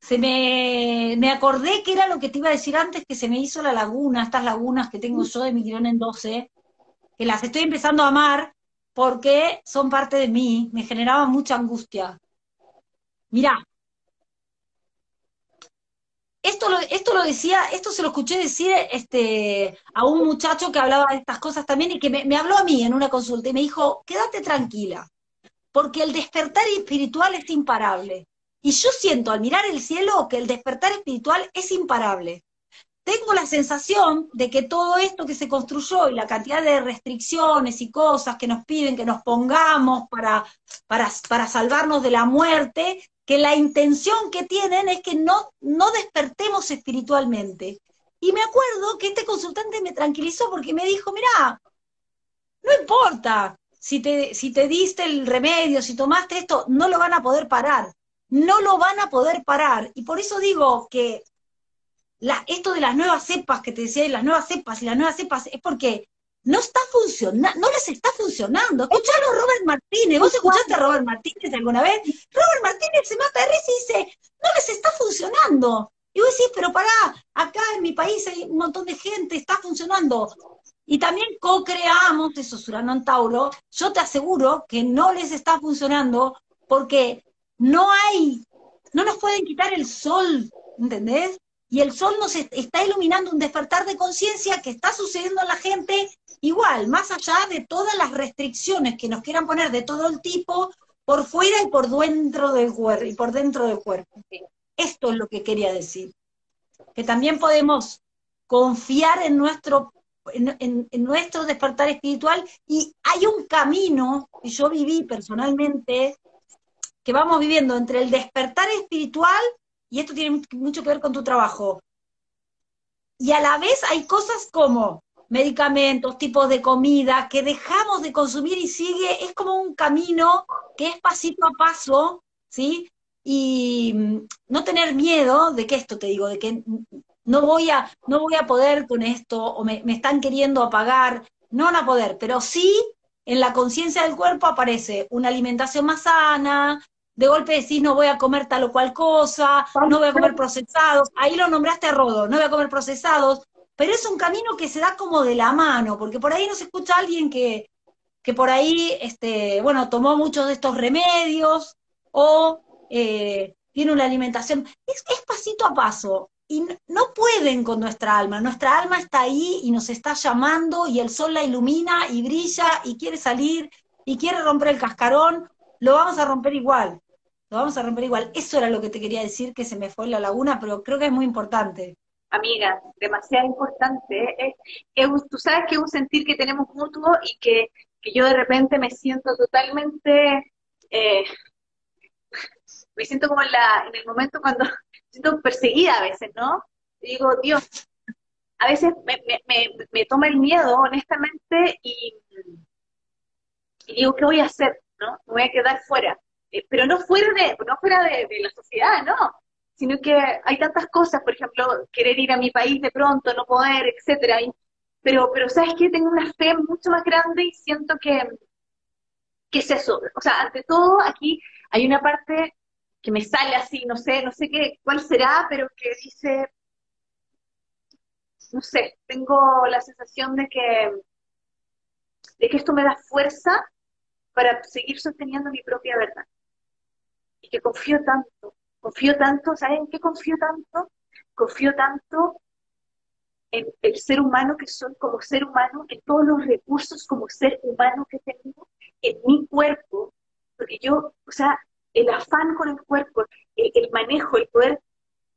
se me, me acordé que era lo que te iba a decir antes, que se me hizo la laguna, estas lagunas que tengo yo de mi tirón en 12, que las estoy empezando a amar porque son parte de mí, me generaban mucha angustia. Mirá, esto lo, esto lo decía, esto se lo escuché decir este, a un muchacho que hablaba de estas cosas también y que me, me habló a mí en una consulta y me dijo, quédate tranquila, porque el despertar espiritual es imparable. Y yo siento al mirar el cielo que el despertar espiritual es imparable. Tengo la sensación de que todo esto que se construyó y la cantidad de restricciones y cosas que nos piden que nos pongamos para, para, para salvarnos de la muerte, que la intención que tienen es que no, no despertemos espiritualmente. Y me acuerdo que este consultante me tranquilizó porque me dijo, mira, no importa si te, si te diste el remedio, si tomaste esto, no lo van a poder parar no lo van a poder parar. Y por eso digo que esto de las nuevas cepas que te decía, las nuevas cepas y las nuevas cepas, es porque no está funcionando, no les está funcionando. Escuchalo Robert Martínez, ¿vos escuchaste a Robert Martínez alguna vez? Robert Martínez se mata de risa y dice, no les está funcionando. Y vos decís, pero pará, acá en mi país hay un montón de gente, está funcionando. Y también co-creamos esos Urano Tauro. Yo te aseguro que no les está funcionando porque no hay, no nos pueden quitar el sol, ¿entendés? Y el sol nos está iluminando un despertar de conciencia que está sucediendo a la gente igual, más allá de todas las restricciones que nos quieran poner de todo el tipo, por fuera y por dentro del cuerpo, y por dentro del cuerpo. Esto es lo que quería decir. Que también podemos confiar en nuestro, en nuestro despertar espiritual y hay un camino que yo viví personalmente que vamos viviendo entre el despertar espiritual, y esto tiene mucho que ver con tu trabajo, y a la vez hay cosas como medicamentos, tipos de comida que dejamos de consumir y sigue, es como un camino que es pasito a paso, ¿sí? Y mm, no tener miedo de que esto te digo, de que no voy a, no voy a poder con esto, o me, me están queriendo apagar, no van a poder, pero sí en la conciencia del cuerpo aparece una alimentación más sana, de golpe decís no voy a comer tal o cual cosa, no voy a comer procesados, ahí lo nombraste a Rodo, no voy a comer procesados, pero es un camino que se da como de la mano, porque por ahí no se escucha a alguien que, que por ahí, este, bueno, tomó muchos de estos remedios o eh, tiene una alimentación, es, es pasito a paso, y no pueden con nuestra alma. Nuestra alma está ahí y nos está llamando y el sol la ilumina y brilla y quiere salir y quiere romper el cascarón, lo vamos a romper igual. Vamos a romper igual. Eso era lo que te quería decir, que se me fue la laguna, pero creo que es muy importante. Amiga, demasiado importante. Es, tú sabes que es un sentir que tenemos mutuo y que, yo de repente me siento totalmente, eh, me siento como en, la, en el momento cuando siento perseguida a veces, ¿no? Y digo, Dios, a veces me, me, me, toma el miedo, honestamente, y, digo, ¿qué voy a hacer? ¿No? Me voy a quedar fuera. Eh, pero no fuera de, no fuera de, la sociedad, no, sino que hay tantas cosas, por ejemplo, querer ir a mi país de pronto, no poder, etcétera. pero, pero sabes que tengo una fe mucho más grande y siento que, que es eso. O sea, ante todo, aquí hay una parte que me sale así, no sé, no sé qué, cuál será, pero que dice, no sé, tengo la sensación de que, de que esto me da fuerza para seguir sosteniendo mi propia verdad. Y que confío tanto, confío tanto, ¿saben en qué confío tanto? Confío tanto en el ser humano que soy como ser humano, en todos los recursos como ser humano que tengo, en mi cuerpo, porque yo, o sea, el afán con el cuerpo, el, manejo, el poder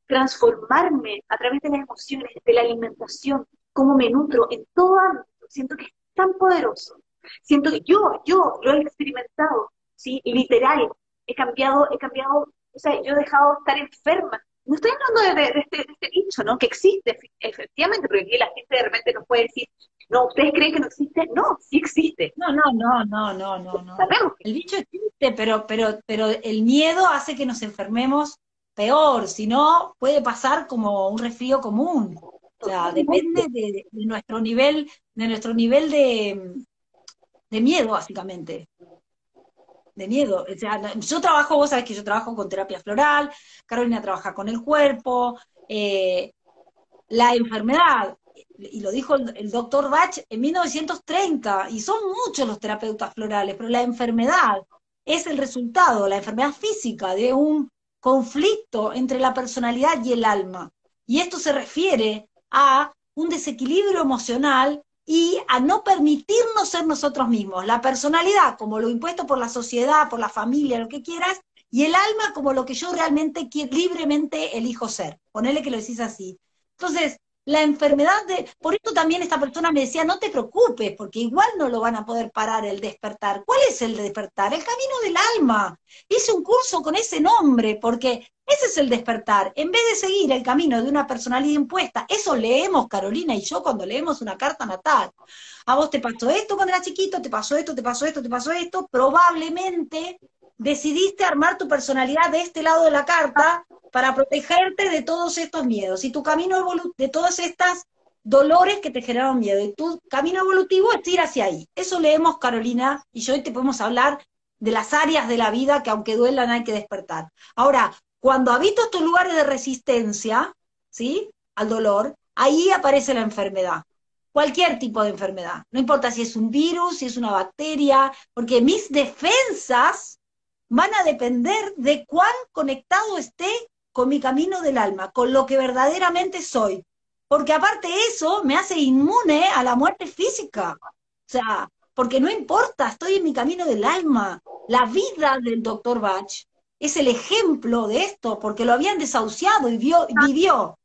transformarme a través de las emociones, de la alimentación, cómo me nutro en todo ámbito, siento que es tan poderoso. Siento que yo, yo lo he experimentado, ¿sí? Literal, he cambiado, he cambiado, o sea, yo he dejado de estar enferma. No estoy hablando de, este, de este dicho, ¿no? Que existe, efectivamente, porque aquí la gente de repente nos puede decir, no, ¿ustedes creen que no existe? No, sí existe. No, no, no, no, no, no, no. Sabemos El dicho existe, pero, pero, pero el miedo hace que nos enfermemos peor, si no, puede pasar como un resfrío común. O sea, depende de, nuestro nivel, de nuestro nivel de, de miedo, básicamente. De miedo. O sea, yo trabajo, vos sabés que yo trabajo con terapia floral, Carolina trabaja con el cuerpo, eh, la enfermedad y lo dijo el, doctor Bach en 1930, y son muchos los terapeutas florales, pero la enfermedad es el resultado, la enfermedad física de un conflicto entre la personalidad y el alma. Y esto se refiere a un desequilibrio emocional y a no permitirnos ser nosotros mismos. La personalidad como lo impuesto por la sociedad, por la familia, lo que quieras, y el alma como lo que yo realmente libremente elijo ser. Ponele que lo decís así. Entonces, la enfermedad de... Por eso también esta persona me decía, no te preocupes, porque igual no lo van a poder parar el despertar. ¿Cuál es el despertar? El camino del alma. Hice un curso con ese nombre, porque ese es el despertar. En vez de seguir el camino de una personalidad impuesta, eso leemos Carolina y yo cuando leemos una carta natal. A vos te pasó esto cuando eras chiquito, te pasó esto, te pasó esto, te pasó esto. Probablemente decidiste armar tu personalidad de este lado de la carta para protegerte de todos estos miedos. Y tu camino de todas estas dolores que te generaron miedo. Y tu camino evolutivo es ir hacia ahí. Eso leemos, Carolina, y yo hoy te podemos hablar de las áreas de la vida que aunque duelan hay que despertar. Ahora, cuando habito estos lugares de resistencia, ¿sí? Al dolor, ahí aparece la enfermedad. Cualquier tipo de enfermedad. No importa si es un virus, si es una bacteria, porque mis defensas van a depender de cuán conectado esté con mi camino del alma, con lo que verdaderamente soy. Porque aparte eso me hace inmune a la muerte física. O sea, porque no importa, estoy en mi camino del alma. La vida del doctor Bach es el ejemplo de esto, porque lo habían desahuciado y vivió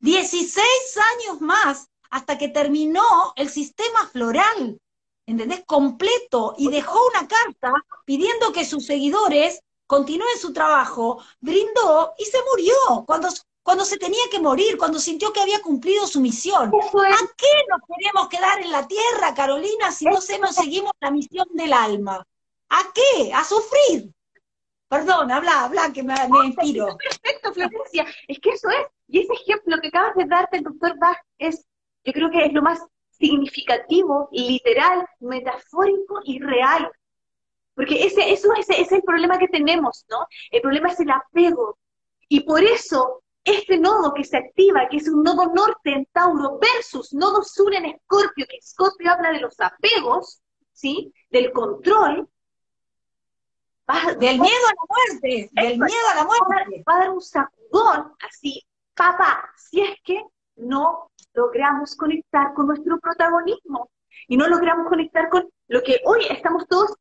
16 años más hasta que terminó el sistema floral, ¿entendés? Completo, y dejó una carta pidiendo que sus seguidores continuó en su trabajo, brindó y se murió cuando, cuando se tenía que morir, cuando sintió que había cumplido su misión. ¿A qué nos queremos quedar en la tierra, Carolina, si no, se nos seguimos la misión del alma? ¿A qué? A sufrir. Perdón, habla, habla, que me, me inspiro. Perfecto, Florencia. Es que eso es, Y ese ejemplo que acabas de darte el doctor Bach es, yo creo que es lo más significativo, literal, metafórico y real. Porque ese, eso, ese es el problema que tenemos, ¿no? El problema es el apego. Y por eso este nodo que se activa, que es un nodo norte en Tauro versus nodo sur en Escorpio, que Escorpio habla de los apegos, ¿sí? Del control. del miedo a la muerte, del miedo a la muerte. Va a dar un sacudón así, papá, si es que no logramos conectar con nuestro protagonismo y no logramos conectar con lo que hoy estamos todos,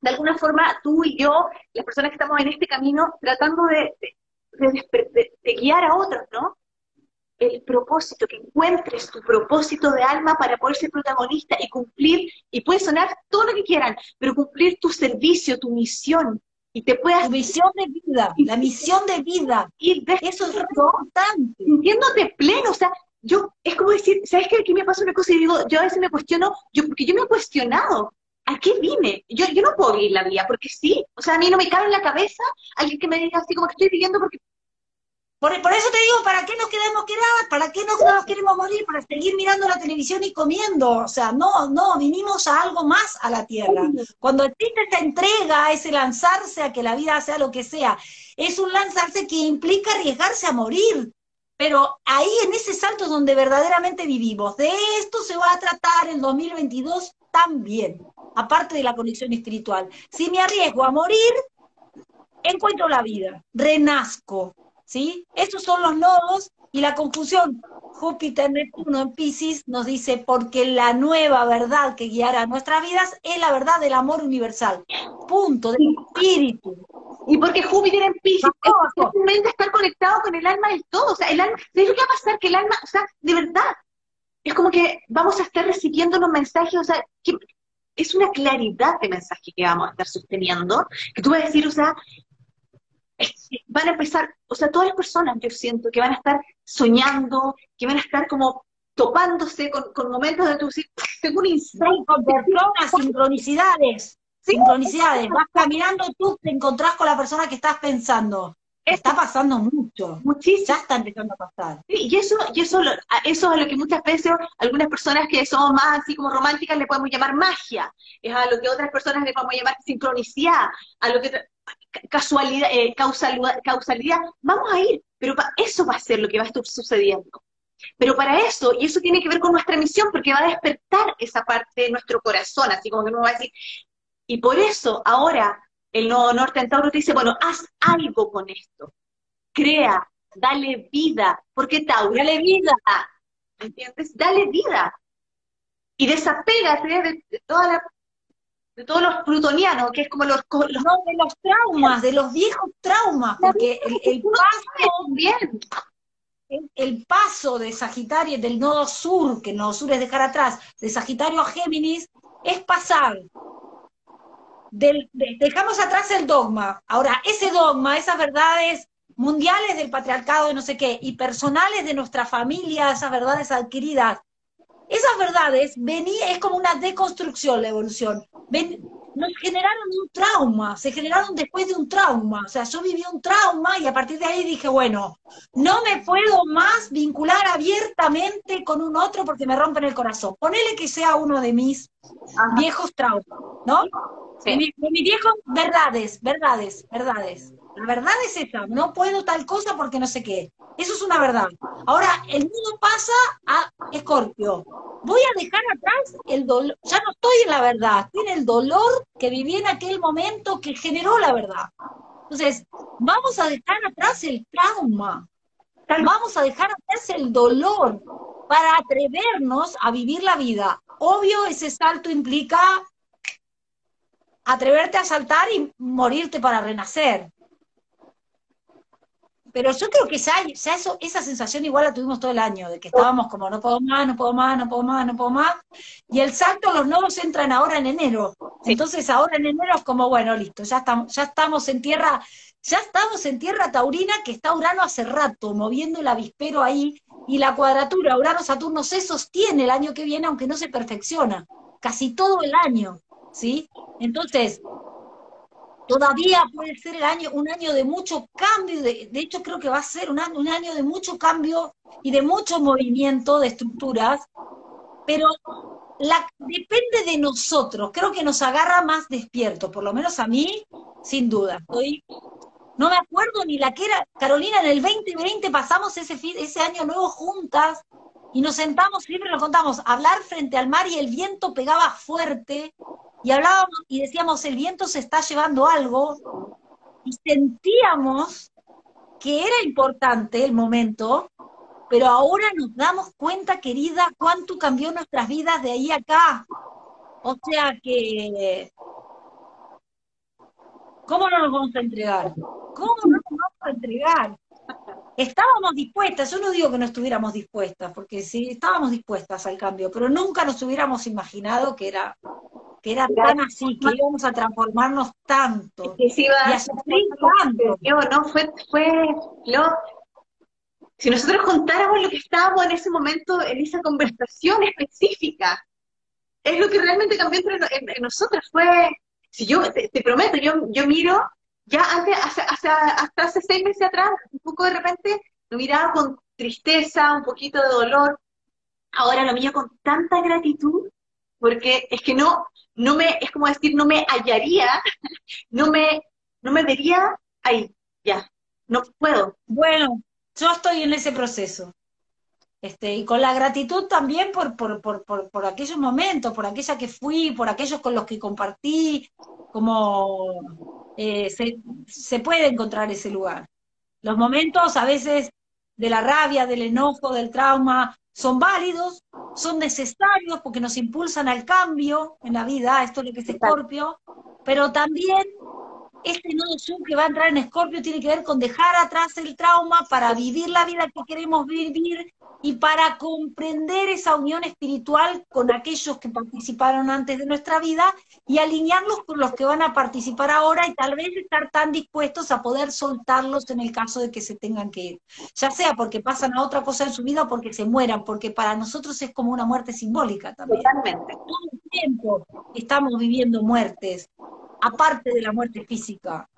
de alguna forma, tú y yo, las personas que estamos en este camino, tratando de de, guiar a otros, ¿no? El propósito, que encuentres tu propósito de alma para poder ser protagonista y cumplir, y puede sonar todo lo que quieran, pero cumplir tu servicio, tu misión, y te puedas... Tu misión de vida, la misión de vida. Y eso es importante. Sintiéndote pleno, o sea, yo, es como decir, ¿sabes qué? Aquí me pasa una cosa y digo, yo a veces me cuestiono, yo, porque yo me he cuestionado, ¿a qué vine? Yo, yo no puedo vivir la vida, porque sí. O sea, a mí no me cabe en la cabeza alguien que me diga así como que estoy viviendo porque... Por, por eso te digo, ¿para qué nos queremos quedar? ¿Para qué nos, nos queremos morir? Para seguir mirando la televisión y comiendo. O sea, no, no, vinimos a algo más a la Tierra. Cuando existe esa entrega, ese lanzarse a que la vida sea lo que sea, es un lanzarse que implica arriesgarse a morir. Pero ahí en ese salto es donde verdaderamente vivimos. De esto se va a tratar en 2022 también aparte de la conexión espiritual. Si me arriesgo a morir, encuentro la vida, renazco, ¿sí? Esos son los nodos y la confusión. Júpiter, Neptuno en Pisces nos dice, porque la nueva verdad que guiará nuestras vidas es la verdad del amor universal. Punto, del espíritu. Y porque Júpiter en Pisces es estar conectado con el alma del todo. O sea, el alma, ¿sabes lo que va a pasar? Que el alma, o sea, de verdad, es como que vamos a estar recibiendo los mensajes, o sea, es una claridad de mensaje que vamos a estar sosteniendo, que tú vas a decir, o sea, van a empezar, o sea, todas las personas yo siento que van a estar soñando, que van a estar como topándose con, momentos de tu tengo un insight. Con personas, sincronicidades, sincronicidades, vas caminando tú, te encontrás con la persona que estás pensando. Está pasando mucho. Muchísimo. Ya está empezando a pasar. Sí, y eso, y eso, eso es a lo que muchas veces algunas personas que somos más así como románticas le podemos llamar magia. Es a lo que otras personas le podemos llamar sincronicidad, a lo que casualidad, eh, causalidad, causalidad. Vamos a ir, pero eso va a ser lo que va a estar sucediendo. Pero para eso, y eso tiene que ver con nuestra misión, porque va a despertar esa parte de nuestro corazón, así como que nos va a decir, y por eso ahora el nuevo norte en Tauro te dice, bueno, haz algo con esto. Crea, dale vida. porque Tauro? Dale vida. ¿Entiendes? Dale vida. Y desapégate de, de toda la de todos los plutonianos, que es como los, No, de los traumas, de los viejos traumas, porque el, paso, el, el, paso de Sagitario, del nodo sur, que el nodo sur es dejar atrás, de Sagitario a Géminis, es pasar dejamos atrás el dogma. Ahora, ese dogma, esas verdades mundiales del patriarcado y no sé qué, y personales de nuestra familia, esas verdades adquiridas, esas verdades venía, es como una deconstrucción la evolución. nos generaron un trauma, se generaron después de un trauma. O sea, yo viví un trauma y a partir de ahí dije, bueno, no me puedo más vincular abiertamente con un otro porque me rompen el corazón. Ponele que sea uno de mis viejos traumas, ¿no? De, mi, viejo, verdades, verdades, verdades. La verdad es esa, no puedo tal cosa porque no sé qué. Eso es una verdad. Ahora, el mundo pasa a Escorpio. Voy a dejar atrás el dolor, ya no estoy en la verdad, estoy en el dolor que viví en aquel momento que generó la verdad. Entonces, vamos a dejar atrás el trauma, vamos a dejar atrás el dolor para atrevernos a vivir la vida. Obvio, ese salto implica atreverte a saltar y morirte para renacer. Pero yo creo que ya, eso, esa sensación igual la tuvimos todo el año, de que estábamos como no puedo más, no puedo más, no puedo más, no puedo más. Y el salto, los nodos entran ahora en enero. Entonces ahora en enero es como, bueno, listo, ya estamos, ya estamos en tierra, ya estamos en tierra taurina que está Urano hace rato, moviendo el avispero ahí, y la cuadratura Urano-Saturno se sostiene el año que viene, aunque no se perfecciona, casi todo el año. ¿sí? Entonces, todavía puede ser el año, un año de mucho cambio, de, hecho creo que va a ser un año, un año de mucho cambio y de mucho movimiento de estructuras, pero la, depende de nosotros, creo que nos agarra más despierto, por lo menos a mí, sin duda. Estoy, no me acuerdo ni la que era, Carolina, en el 2020 pasamos ese, ese año nuevo juntas y nos sentamos, siempre nos contamos, hablar frente al mar y el viento pegaba fuerte y hablábamos y decíamos, el viento se está llevando algo y sentíamos que era importante el momento, pero ahora nos damos cuenta, querida, cuánto cambió nuestras vidas de ahí a acá. O sea que, ¿cómo no nos vamos a entregar? ¿Cómo no nos vamos a entregar? Estábamos dispuestas, yo no digo que no estuviéramos dispuestas, porque sí, estábamos dispuestas al cambio, pero nunca nos hubiéramos imaginado que era, que era tan así, que íbamos a transformarnos tanto. Que se iba y a sufrir tanto. No, fue, fue, lo, si nosotros contáramos lo que estábamos en ese momento, en esa conversación específica, es lo que realmente cambió entre en, nosotras. Fue, si yo, te, prometo, yo, yo miro, ya antes, hasta hace seis meses atrás, un poco de repente, lo miraba con tristeza, un poquito de dolor. Ahora lo miro con tanta gratitud, porque es que no, no me, es como decir, no me hallaría, no me, no me vería ahí, ya, no puedo. Bueno, yo estoy en ese proceso. Este, y con la gratitud también por, por, por, por, aquellos momentos, por aquella que fui, por aquellos con los que compartí, como eh, se, se puede encontrar ese lugar. Los momentos a veces de la rabia, del enojo, del trauma, son válidos, son necesarios porque nos impulsan al cambio en la vida, esto es lo que es Escorpio, pero también este nodo sur que va a entrar en Escorpio tiene que ver con dejar atrás el trauma para vivir la vida que queremos vivir y para comprender esa unión espiritual con aquellos que participaron antes de nuestra vida y alinearlos con los que van a participar ahora y tal vez estar tan dispuestos a poder soltarlos en el caso de que se tengan que ir. Ya sea porque pasan a otra cosa en su vida o porque se mueran, porque para nosotros es como una muerte simbólica también. Totalmente. Todo el tiempo estamos viviendo muertes aparte de la muerte física.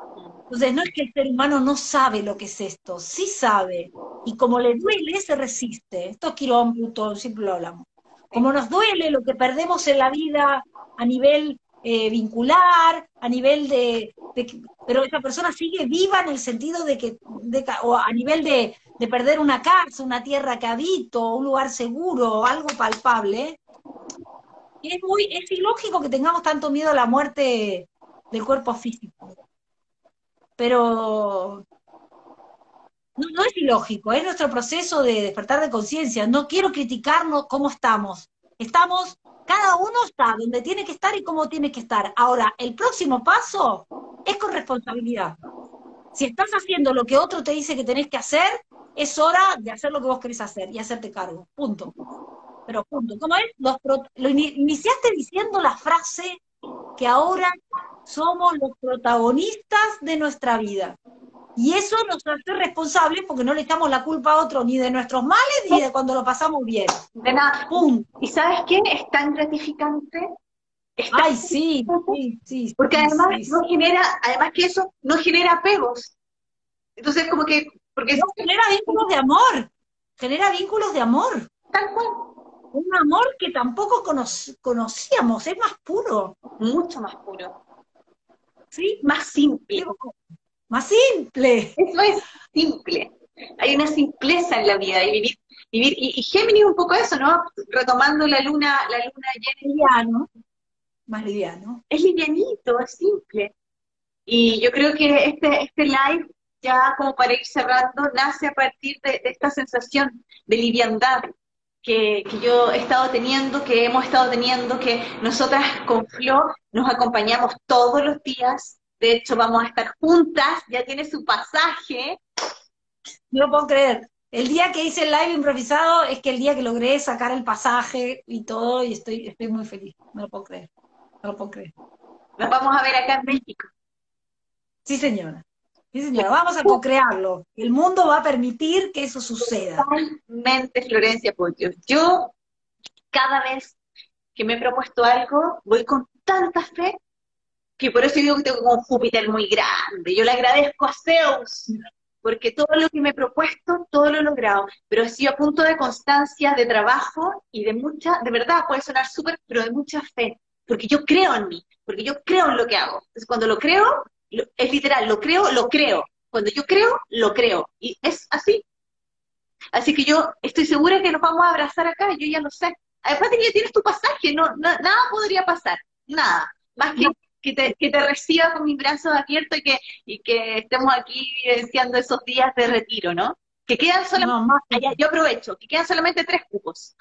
Entonces, no es que el ser humano no sabe lo que es esto, sí sabe, y como le duele, se resiste. Esto es Quirón, Plutón, siempre lo hablamos. Como nos duele lo que perdemos en la vida a nivel eh, vincular, a nivel de, Pero esa persona sigue viva en el sentido de que... o a nivel de, de perder una casa, una tierra que habito, un lugar seguro, algo palpable. Es, muy, es ilógico que tengamos tanto miedo a la muerte del cuerpo físico. Pero no, es ilógico, es nuestro proceso de despertar de conciencia. No quiero criticarnos cómo estamos. Estamos, cada uno está donde tiene que estar y cómo tiene que estar. Ahora, el próximo paso es con responsabilidad. Si estás haciendo lo que otro te dice que tenés que hacer, es hora de hacer lo que vos querés hacer y hacerte cargo. Punto. Pero punto. ¿Cómo es? lo iniciaste diciendo la frase que ahora somos los protagonistas de nuestra vida. Y eso nos hace responsables porque no le echamos la culpa a otro ni de nuestros males ni de cuando lo pasamos bien. De nada. ¿Y sabes qué? Es tan gratificante. Ay, sí, sí, sí. Porque además no genera, además que eso no genera apegos. Entonces, como que. Porque genera vínculos de amor. Genera vínculos de amor. Tal cual. Un amor que tampoco conocíamos, es más puro. Mucho más puro. ¿sí? Más simple. Más simple. Eso es simple. Hay una simpleza en la vida y vivir, vivir y, Géminis un poco eso, ¿no? Retomando la luna, la luna llena. Liviano, más liviano. Es livianito, es simple. Y yo creo que este, este live, ya como para ir cerrando, nace a partir de esta sensación de liviandad, que, yo he estado teniendo, que hemos estado teniendo, que nosotras con Flo nos acompañamos todos los días. De hecho, vamos a estar juntas, ya tiene su pasaje. No lo puedo creer. El día que hice el live improvisado es que el día que logré sacar el pasaje y todo, y estoy, estoy muy feliz. No lo puedo creer. No lo puedo creer. Nos vamos a ver acá en México. Sí, señora. Señora, vamos a co-crearlo. El mundo va a permitir que eso suceda. Totalmente, Florencia Pollo. Yo, cada vez que me he propuesto algo, voy con tanta fe que por eso digo que tengo un Júpiter muy grande. Yo le agradezco a Zeus, porque todo lo que me he propuesto, todo lo he logrado, pero he sido a punto de constancia, de trabajo y de mucha, de verdad, puede sonar súper, pero de mucha fe, porque yo creo en mí, porque yo creo en lo que hago. Entonces, cuando lo creo, es literal, lo creo, lo creo. Cuando yo creo, lo creo. Y es así. Así que yo estoy segura que nos vamos a abrazar acá, yo ya lo sé. Que ya tienes tu pasaje, no, nada podría pasar, nada. Más que que te, que te reciba con mis brazos abiertos y que, y que estemos aquí vivenciando esos días de retiro, ¿no? Que quedan solamente, yo aprovecho, que quedan solamente tres cupos.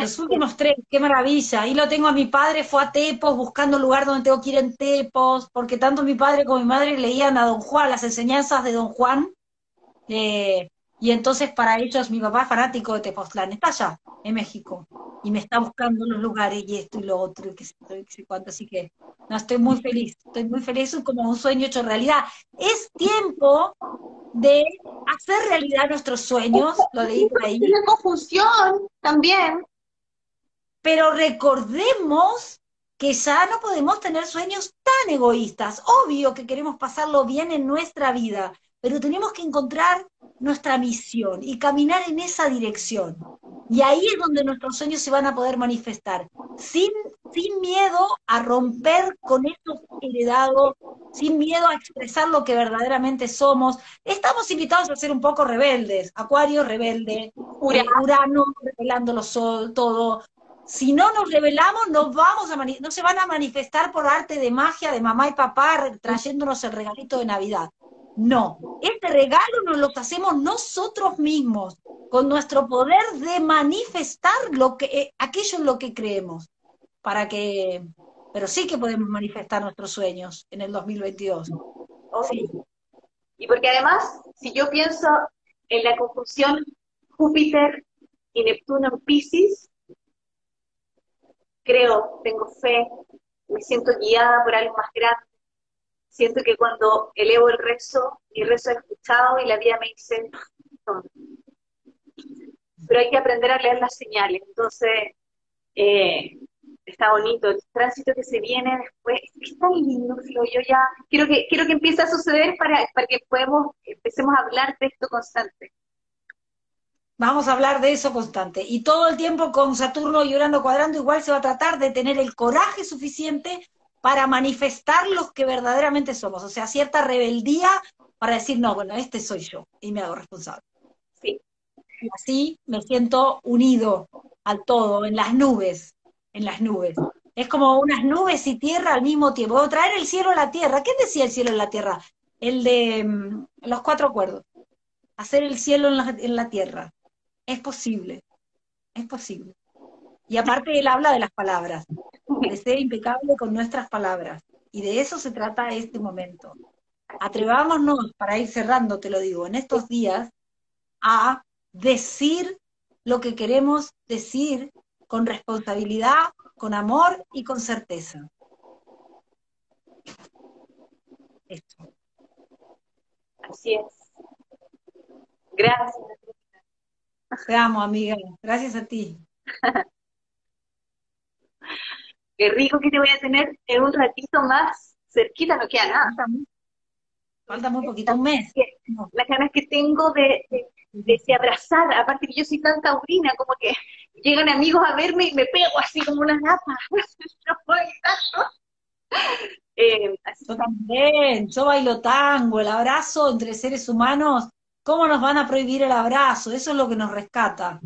Los últimos tres, qué maravilla. Ahí lo tengo a mi padre, fue a Tepos, buscando lugar donde tengo que ir en Tepos, porque tanto mi padre como mi madre leían a Don Juan, las enseñanzas de Don Juan. Eh, y entonces para ellos, mi papá es fanático de Tepoztlán, está allá, en México, y me está buscando los lugares y esto y lo otro, y qué sé, cuánto, así que no, estoy muy feliz, estoy muy feliz, es como un sueño hecho realidad. Es tiempo de hacer realidad nuestros sueños, lo leí por ahí. Una confusión también. Pero recordemos que ya no podemos tener sueños tan egoístas. Obvio que queremos pasarlo bien en nuestra vida, pero tenemos que encontrar nuestra misión y caminar en esa dirección. Y ahí es donde nuestros sueños se van a poder manifestar, sin, sin miedo a romper con esto heredado, sin miedo a expresar lo que verdaderamente somos. Estamos invitados a ser un poco rebeldes, Acuario rebelde, Urano revelándolo todo. Si no nos revelamos, nos vamos a no se van a manifestar por arte de magia de mamá y papá trayéndonos el regalito de Navidad. No, este regalo nos lo hacemos nosotros mismos, con nuestro poder de manifestar lo que, eh, aquello en lo que creemos, para que, pero sí que podemos manifestar nuestros sueños en el 2022. sí. Y porque además, si yo pienso en la conjunción Júpiter y Neptuno en Pisces, creo, tengo fe, me siento guiada por algo más grande, siento que cuando elevo el rezo, mi rezo es escuchado y la vida me dice, Pero hay que aprender a leer las señales. Entonces, eh, está bonito. El tránsito que se viene después, es tan lindo, yo ya quiero que, quiero que empiece a suceder para, para que podamos, empecemos a hablar de esto constante. Vamos a hablar de eso constante. Y todo el tiempo con Saturno llorando cuadrando, igual se va a tratar de tener el coraje suficiente para manifestar los que verdaderamente somos, o sea, cierta rebeldía para decir, no, bueno, este soy yo y me hago responsable. Sí. Y así me siento unido al todo, en las nubes, en las nubes. Es como unas nubes y tierra al mismo tiempo. Voy traer el cielo a la tierra. ¿Qué decía el cielo en la tierra? El de mm, los cuatro acuerdos. Hacer el cielo en la, en la tierra. Es posible. Es posible. Y aparte él habla de las palabras de ser impecable con nuestras palabras. Y de eso se trata este momento. Atrevámonos, para ir cerrando, te lo digo, en estos días, a decir lo que queremos decir con responsabilidad, con amor y con certeza. Esto. Así es. Gracias. Te amo, amiga. Gracias a ti. qué rico que te voy a tener en un ratito más cerquita, no queda nada. Falta muy poquito, un mes. Las ganas que tengo de, de, abrazar, aparte que yo soy tan taurina, como que llegan amigos a verme y me pego así como una napa. no puedo eh, yo también, yo bailo tango, el abrazo entre seres humanos, ¿cómo nos van a prohibir el abrazo? Eso es lo que nos rescata.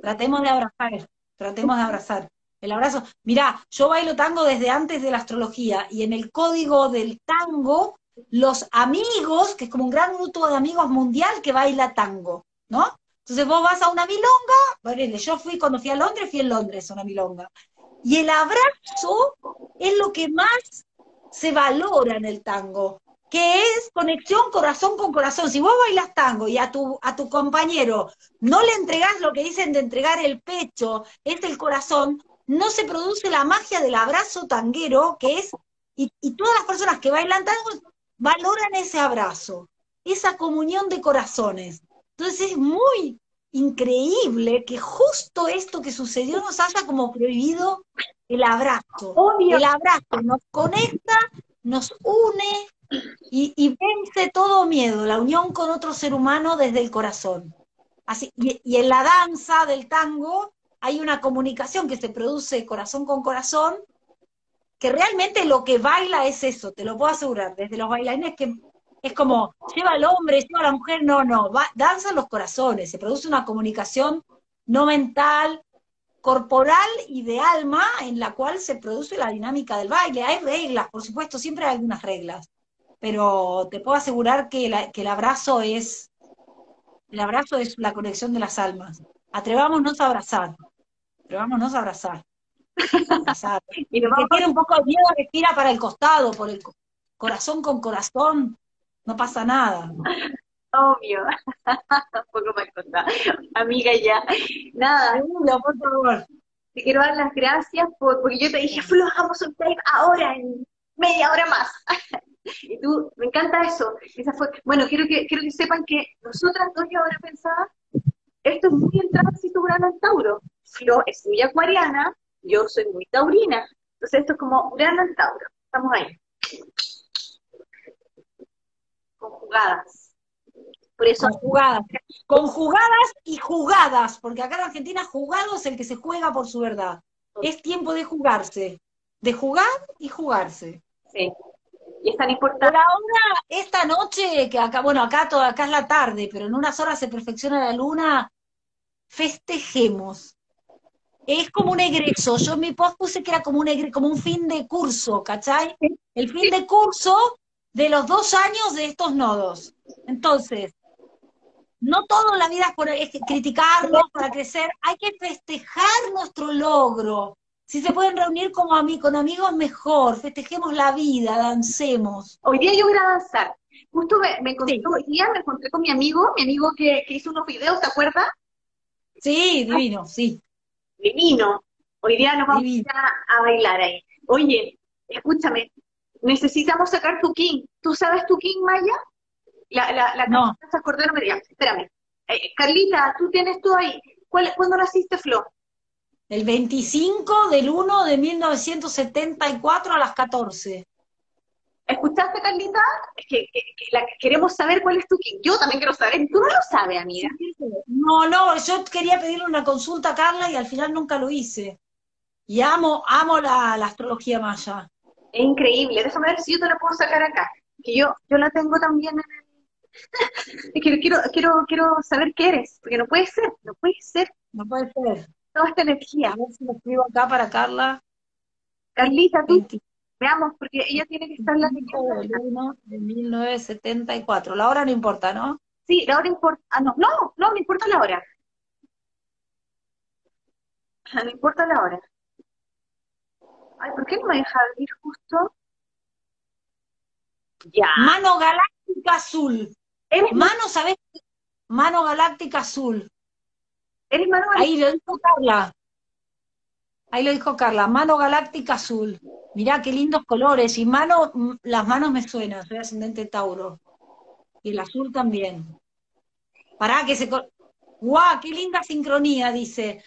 Tratemos de abrazar, tratemos de abrazar. El abrazo. Mirá, yo bailo tango desde antes de la astrología y en el código del tango, los amigos, que es como un gran grupo de amigos mundial que baila tango, ¿no? Entonces vos vas a una milonga, bueno, yo fui, cuando fui a Londres, fui en Londres a una milonga. Y el abrazo es lo que más se valora en el tango, que es conexión corazón con corazón. Si vos bailas tango y a tu, a tu compañero no le entregás lo que dicen de entregar el pecho, es el corazón, no se produce la magia del abrazo tanguero, que es, y, todas las personas que bailan tango valoran ese abrazo, esa comunión de corazones. Entonces es muy, increíble que justo esto que sucedió nos haya como prohibido el abrazo. Obvio. El abrazo nos conecta, nos une y, vence todo miedo, la unión con otro ser humano desde el corazón. Así, y, y en la danza del tango hay una comunicación que se produce corazón con corazón, que realmente lo que baila es eso, te lo puedo asegurar, desde los bailarines que es como, lleva al hombre, lleva a la mujer, no, no, va, danzan los corazones, se produce una comunicación no mental, corporal y de alma en la cual se produce la dinámica del baile. Hay reglas, por supuesto, siempre hay algunas reglas, pero te puedo asegurar que, la- que el abrazo es, el abrazo es la conexión de las almas. Atrevámonos a abrazar, atrevámonos a abrazar. abrazar. Y El que vamos tiene un poco de miedo respira para el costado, por el co- corazón con corazón, no pasa nada. obvio. Tampoco me contado. Amiga, ya. Nada, Segundo, por favor. te quiero dar las gracias por, porque yo te dije, Flo, hagamos un live ahora, en media hora más. Y tú, me encanta eso. Esa fue, bueno, quiero que, quiero que sepan que nosotras dos yo ahora pensaba, esto es muy el tránsito Urano en Tauro. Flo es muy acuariana, yo soy muy taurina. Entonces esto es como Urano en Tauro. Estamos ahí. Conjugadas. Por eso, Conjugadas. Conjugadas y jugadas, porque acá en Argentina jugado es el que se juega por su verdad. Es tiempo de jugarse, de jugar y jugarse. sí. Y es tan Por importante. ahora, esta noche, que acá, bueno, acá, toda, acá es la tarde, pero en unas horas se perfecciona la luna, festejemos. Es como un egreso. Yo en mi post puse que era como un, egre- como un fin de curso, ¿cachai? El fin de curso de los dos años de estos nodos. Entonces, no todo en la vida es, por- es criticarnos para crecer, hay que festejar nuestro logro. Si se pueden reunir como ami- con amigos, mejor. Festejemos la vida, dancemos. Hoy día yo voy a a danzar. Justo me, me encontré, hoy día me encontré con mi amigo, mi amigo que, que hizo unos videos, ¿te acuerdas? Sí, divino, sí. Divino. Hoy día nos vamos Divino. a, a- a bailar ahí. Oye, escúchame, necesitamos sacar tu king. ¿Tú sabes tu king, Maya? La, la, la No. Cordero me diga, espérame. Eh, Carlita, tú tienes tú ahí. ¿Cuál, ¿Cuándo naciste, Flo? El 25 del 1 de 1974 a las 14. ¿Escuchaste, Carlita? Es que, que- que la- queremos saber cuál es tu. Yo también quiero saber. Tú no lo sabes, amiga. No, no, yo quería pedirle una consulta a Carla y al final nunca lo hice. Y amo, amo la, la astrología maya. Es increíble. Déjame ver si yo te la puedo sacar acá. Que yo, yo la tengo también en el... Es que quiero, quiero, quiero saber qué eres. Porque no puede ser, no puede ser No puede ser. Toda esta energía. A ver si lo escribo acá para Carla. Carlita, tú, 25 veamos, porque ella tiene que estar en la del 1 de 1974. La hora no importa, ¿no? Sí, la hora importa. Ah, no, no, no, me importa la hora. Ah, No importa la hora. Ay, ¿por qué no me deja abrir justo? Ya. Mano galáctica azul. ¿Eres, Mano, ¿sabes? Mano galáctica azul. Eres? Ahí lo dijo Carla. Ahí lo dijo Carla, mano galáctica azul. Mirá qué lindos colores. Y mano, las manos me suenan, soy ascendente Tauro. Y el azul también. Pará que se... ¡Guau! ¡Qué linda sincronía! Dice.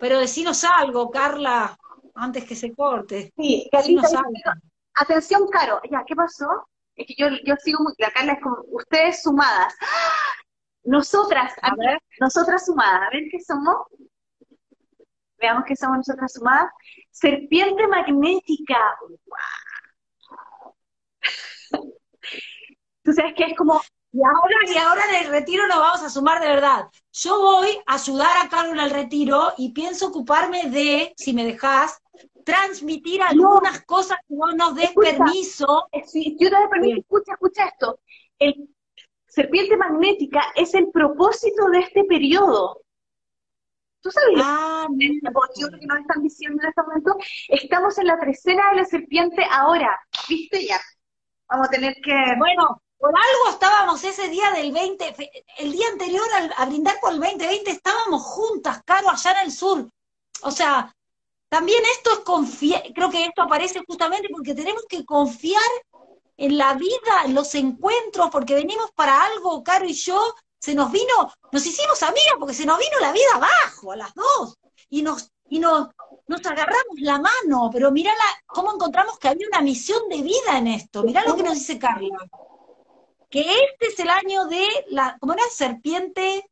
Pero decinos algo, Carla, antes que se corte. Sí, Decinos algo. Atención, Caro. Ya, ¿qué pasó? Es que yo, yo sigo muy, la Carla es como, ustedes sumadas. ¡Ah! Nosotras, A ver. nosotras sumadas, a ver qué somos. Veamos qué somos nosotras sumadas. Serpiente magnética. ¡Guau! Tú sabes que es como, Y ahora, y ahora en el retiro nos vamos a sumar de verdad. Yo voy a ayudar a Carlos en el retiro y pienso ocuparme de, si me dejas, transmitir algunas cosas que vos nos des Escucha. permiso. si yo te doy permiso, escucha, escucha esto. El serpiente magnética es el propósito de este periodo. ¿Tú sabías? Ah, podio que nos están diciendo en este momento, estamos en la trecena de la serpiente ahora, ¿viste ya? Vamos a tener que... bueno, por algo estábamos ese día del 20, fe- el día anterior al- a brindar por el 2020, estábamos juntas, Caro, allá en el sur. O sea, también esto es confiar, creo que esto aparece justamente porque tenemos que confiar en la vida, en los encuentros, porque venimos para algo, Caro y yo, se nos vino, nos hicimos amigas porque se nos vino la vida abajo a las dos. Y nos, y nos, nos agarramos la mano, pero mirá cómo encontramos que había una misión de vida en esto. Mirá lo que nos dice Carla. Que este es el año de la, ¿cómo era? Serpiente.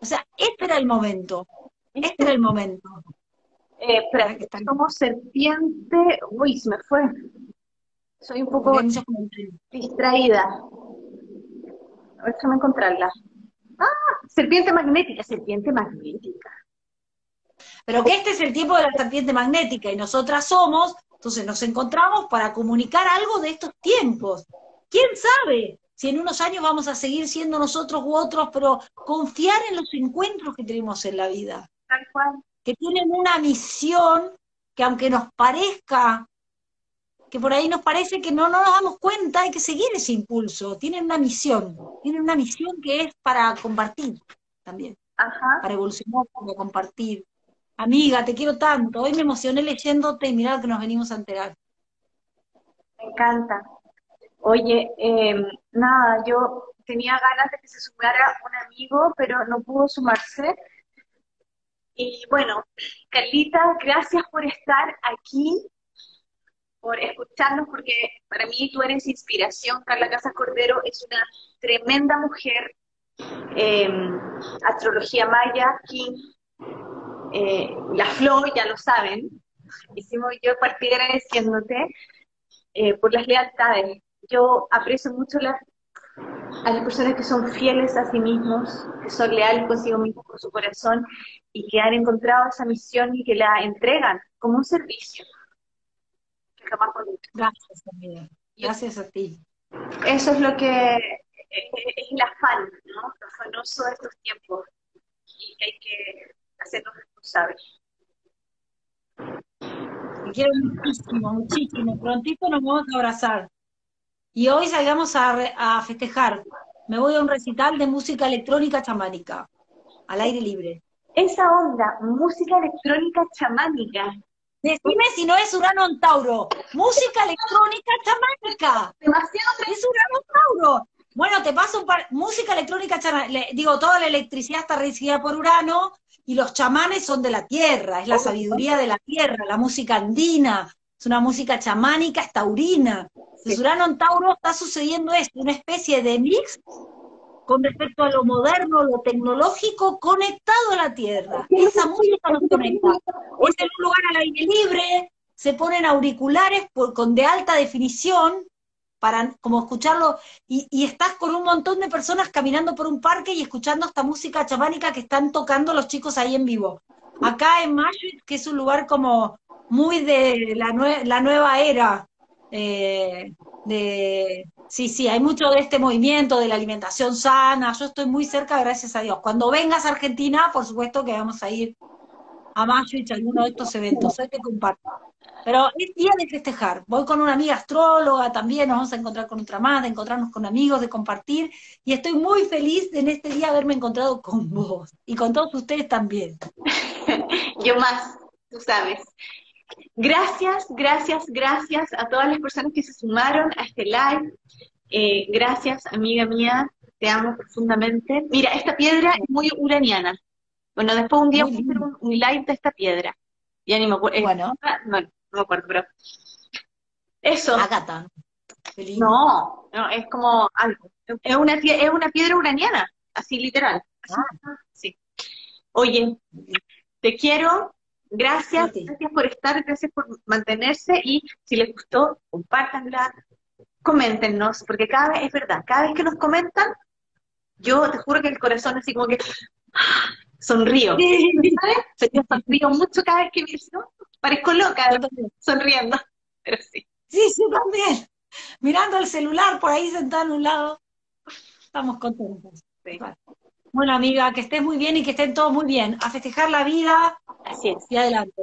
O sea, este era el momento. Este era el momento. Eh, espera, como serpiente. Uy, se me fue. Soy un poco distraída. A ver, déjame encontrarla. Ah, serpiente magnética, serpiente magnética. Pero que este es el tiempo de la serpiente magnética y nosotras somos, entonces nos encontramos para comunicar algo de estos tiempos. ¿Quién sabe si en unos años vamos a seguir siendo nosotros u otros, pero confiar en los encuentros que tenemos en la vida? Tal cual. Que tienen una misión que aunque nos parezca que por ahí nos parece que no, no nos damos cuenta, hay que seguir ese impulso. Tienen una misión, tienen una misión que es para compartir también, para evolucionar, para compartir. Amiga, te quiero tanto. Hoy me emocioné leyéndote y mirá que nos venimos a enterar. Me encanta. Oye, em, nada, yo tenía ganas de que se sumara un amigo, pero no pudo sumarse. Y bueno, Carlita, gracias por estar aquí por escucharnos, porque para mí tú eres inspiración. Carla Casas Cordero es una tremenda mujer. Em, astrología maya, King, eh, la flor, ya lo saben. Hicimos yo partir agradeciéndote eh, por las lealtades. Yo aprecio mucho las, a las personas que son fieles a sí mismos, que son leales consigo mismos, con su corazón, y que han encontrado esa misión y que la entregan como un servicio. Gracias, amiga. Gracias a ti. Eso es lo que es el afán, ¿no? Lo afanoso de estos tiempos y que hay que hacernos responsables. Te quiero muchísimo, muchísimo. Prontito nos vamos a abrazar. Y hoy salgamos a, a festejar. Me voy a un recital de música electrónica chamánica, al aire libre. Esa onda, música electrónica chamánica, Decime si no es Urano en Tauro. Música electrónica chamánica. Demasiado. Es Urano en Tauro. Bueno, te paso un par. Música electrónica chamánica. Digo, toda la electricidad está regida por Urano y los chamanes son de la tierra. Es la sabiduría de la tierra, la música andina. Es una música chamánica, es taurina. Urano en Tauro está sucediendo esto, una especie de mix con respecto a lo moderno, lo tecnológico, conectado a la tierra. Esa música nos conecta. Es en un lugar al aire libre, se ponen auriculares con de alta definición para como escucharlo, y, estás con un montón de personas caminando por un parque y escuchando esta música chamánica que están tocando los chicos ahí en vivo. Acá en Mashuit, que es un lugar como muy de la, la nueva era, eh, de, sí, sí, hay mucho de este movimiento de la alimentación sana, yo estoy muy cerca, gracias a Dios. Cuando vengas a Argentina, por supuesto que vamos a ir a Mashuich, a alguno de estos eventos, hoy te comparto. Pero es día de festejar. Voy con una amiga astróloga también, nos vamos a encontrar con otra más, de encontrarnos con amigos, de compartir. Y estoy muy feliz de en este día haberme encontrado con vos y con todos ustedes también. Yo más, tú sabes. Gracias, gracias, gracias a todas las personas que se sumaron a este live. Eh, gracias, amiga mía, te amo profundamente. Mira, esta piedra es muy uraniana. Bueno, después un día voy a hacer un, live de esta piedra. Ya ni me acuerdo. Bueno. No, no, me acuerdo, pero... Eso. Agata. No, no, es como algo. Es una, es una piedra uraniana, así literal. Ah. Sí. Oye, te quiero, Gracias, gracias por estar, gracias por mantenerse y si les gustó, compártanla, coméntenos, porque cada vez, es verdad, cada vez que nos comentan, yo te juro que el corazón así como que sonrío. ¿Sabes? Yo sonrío mucho cada vez que me parezco loca sonriendo, pero sí. Sí, sí, también. Mirando el celular por ahí sentado en un lado, estamos contentos. Bueno, amiga, que estés muy bien y que estén todos muy bien. A festejar la vida. Así es. Y adelante.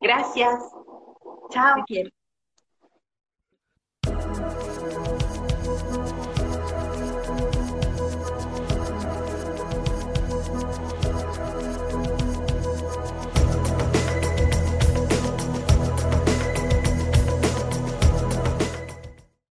Gracias. Chao. Te quiero.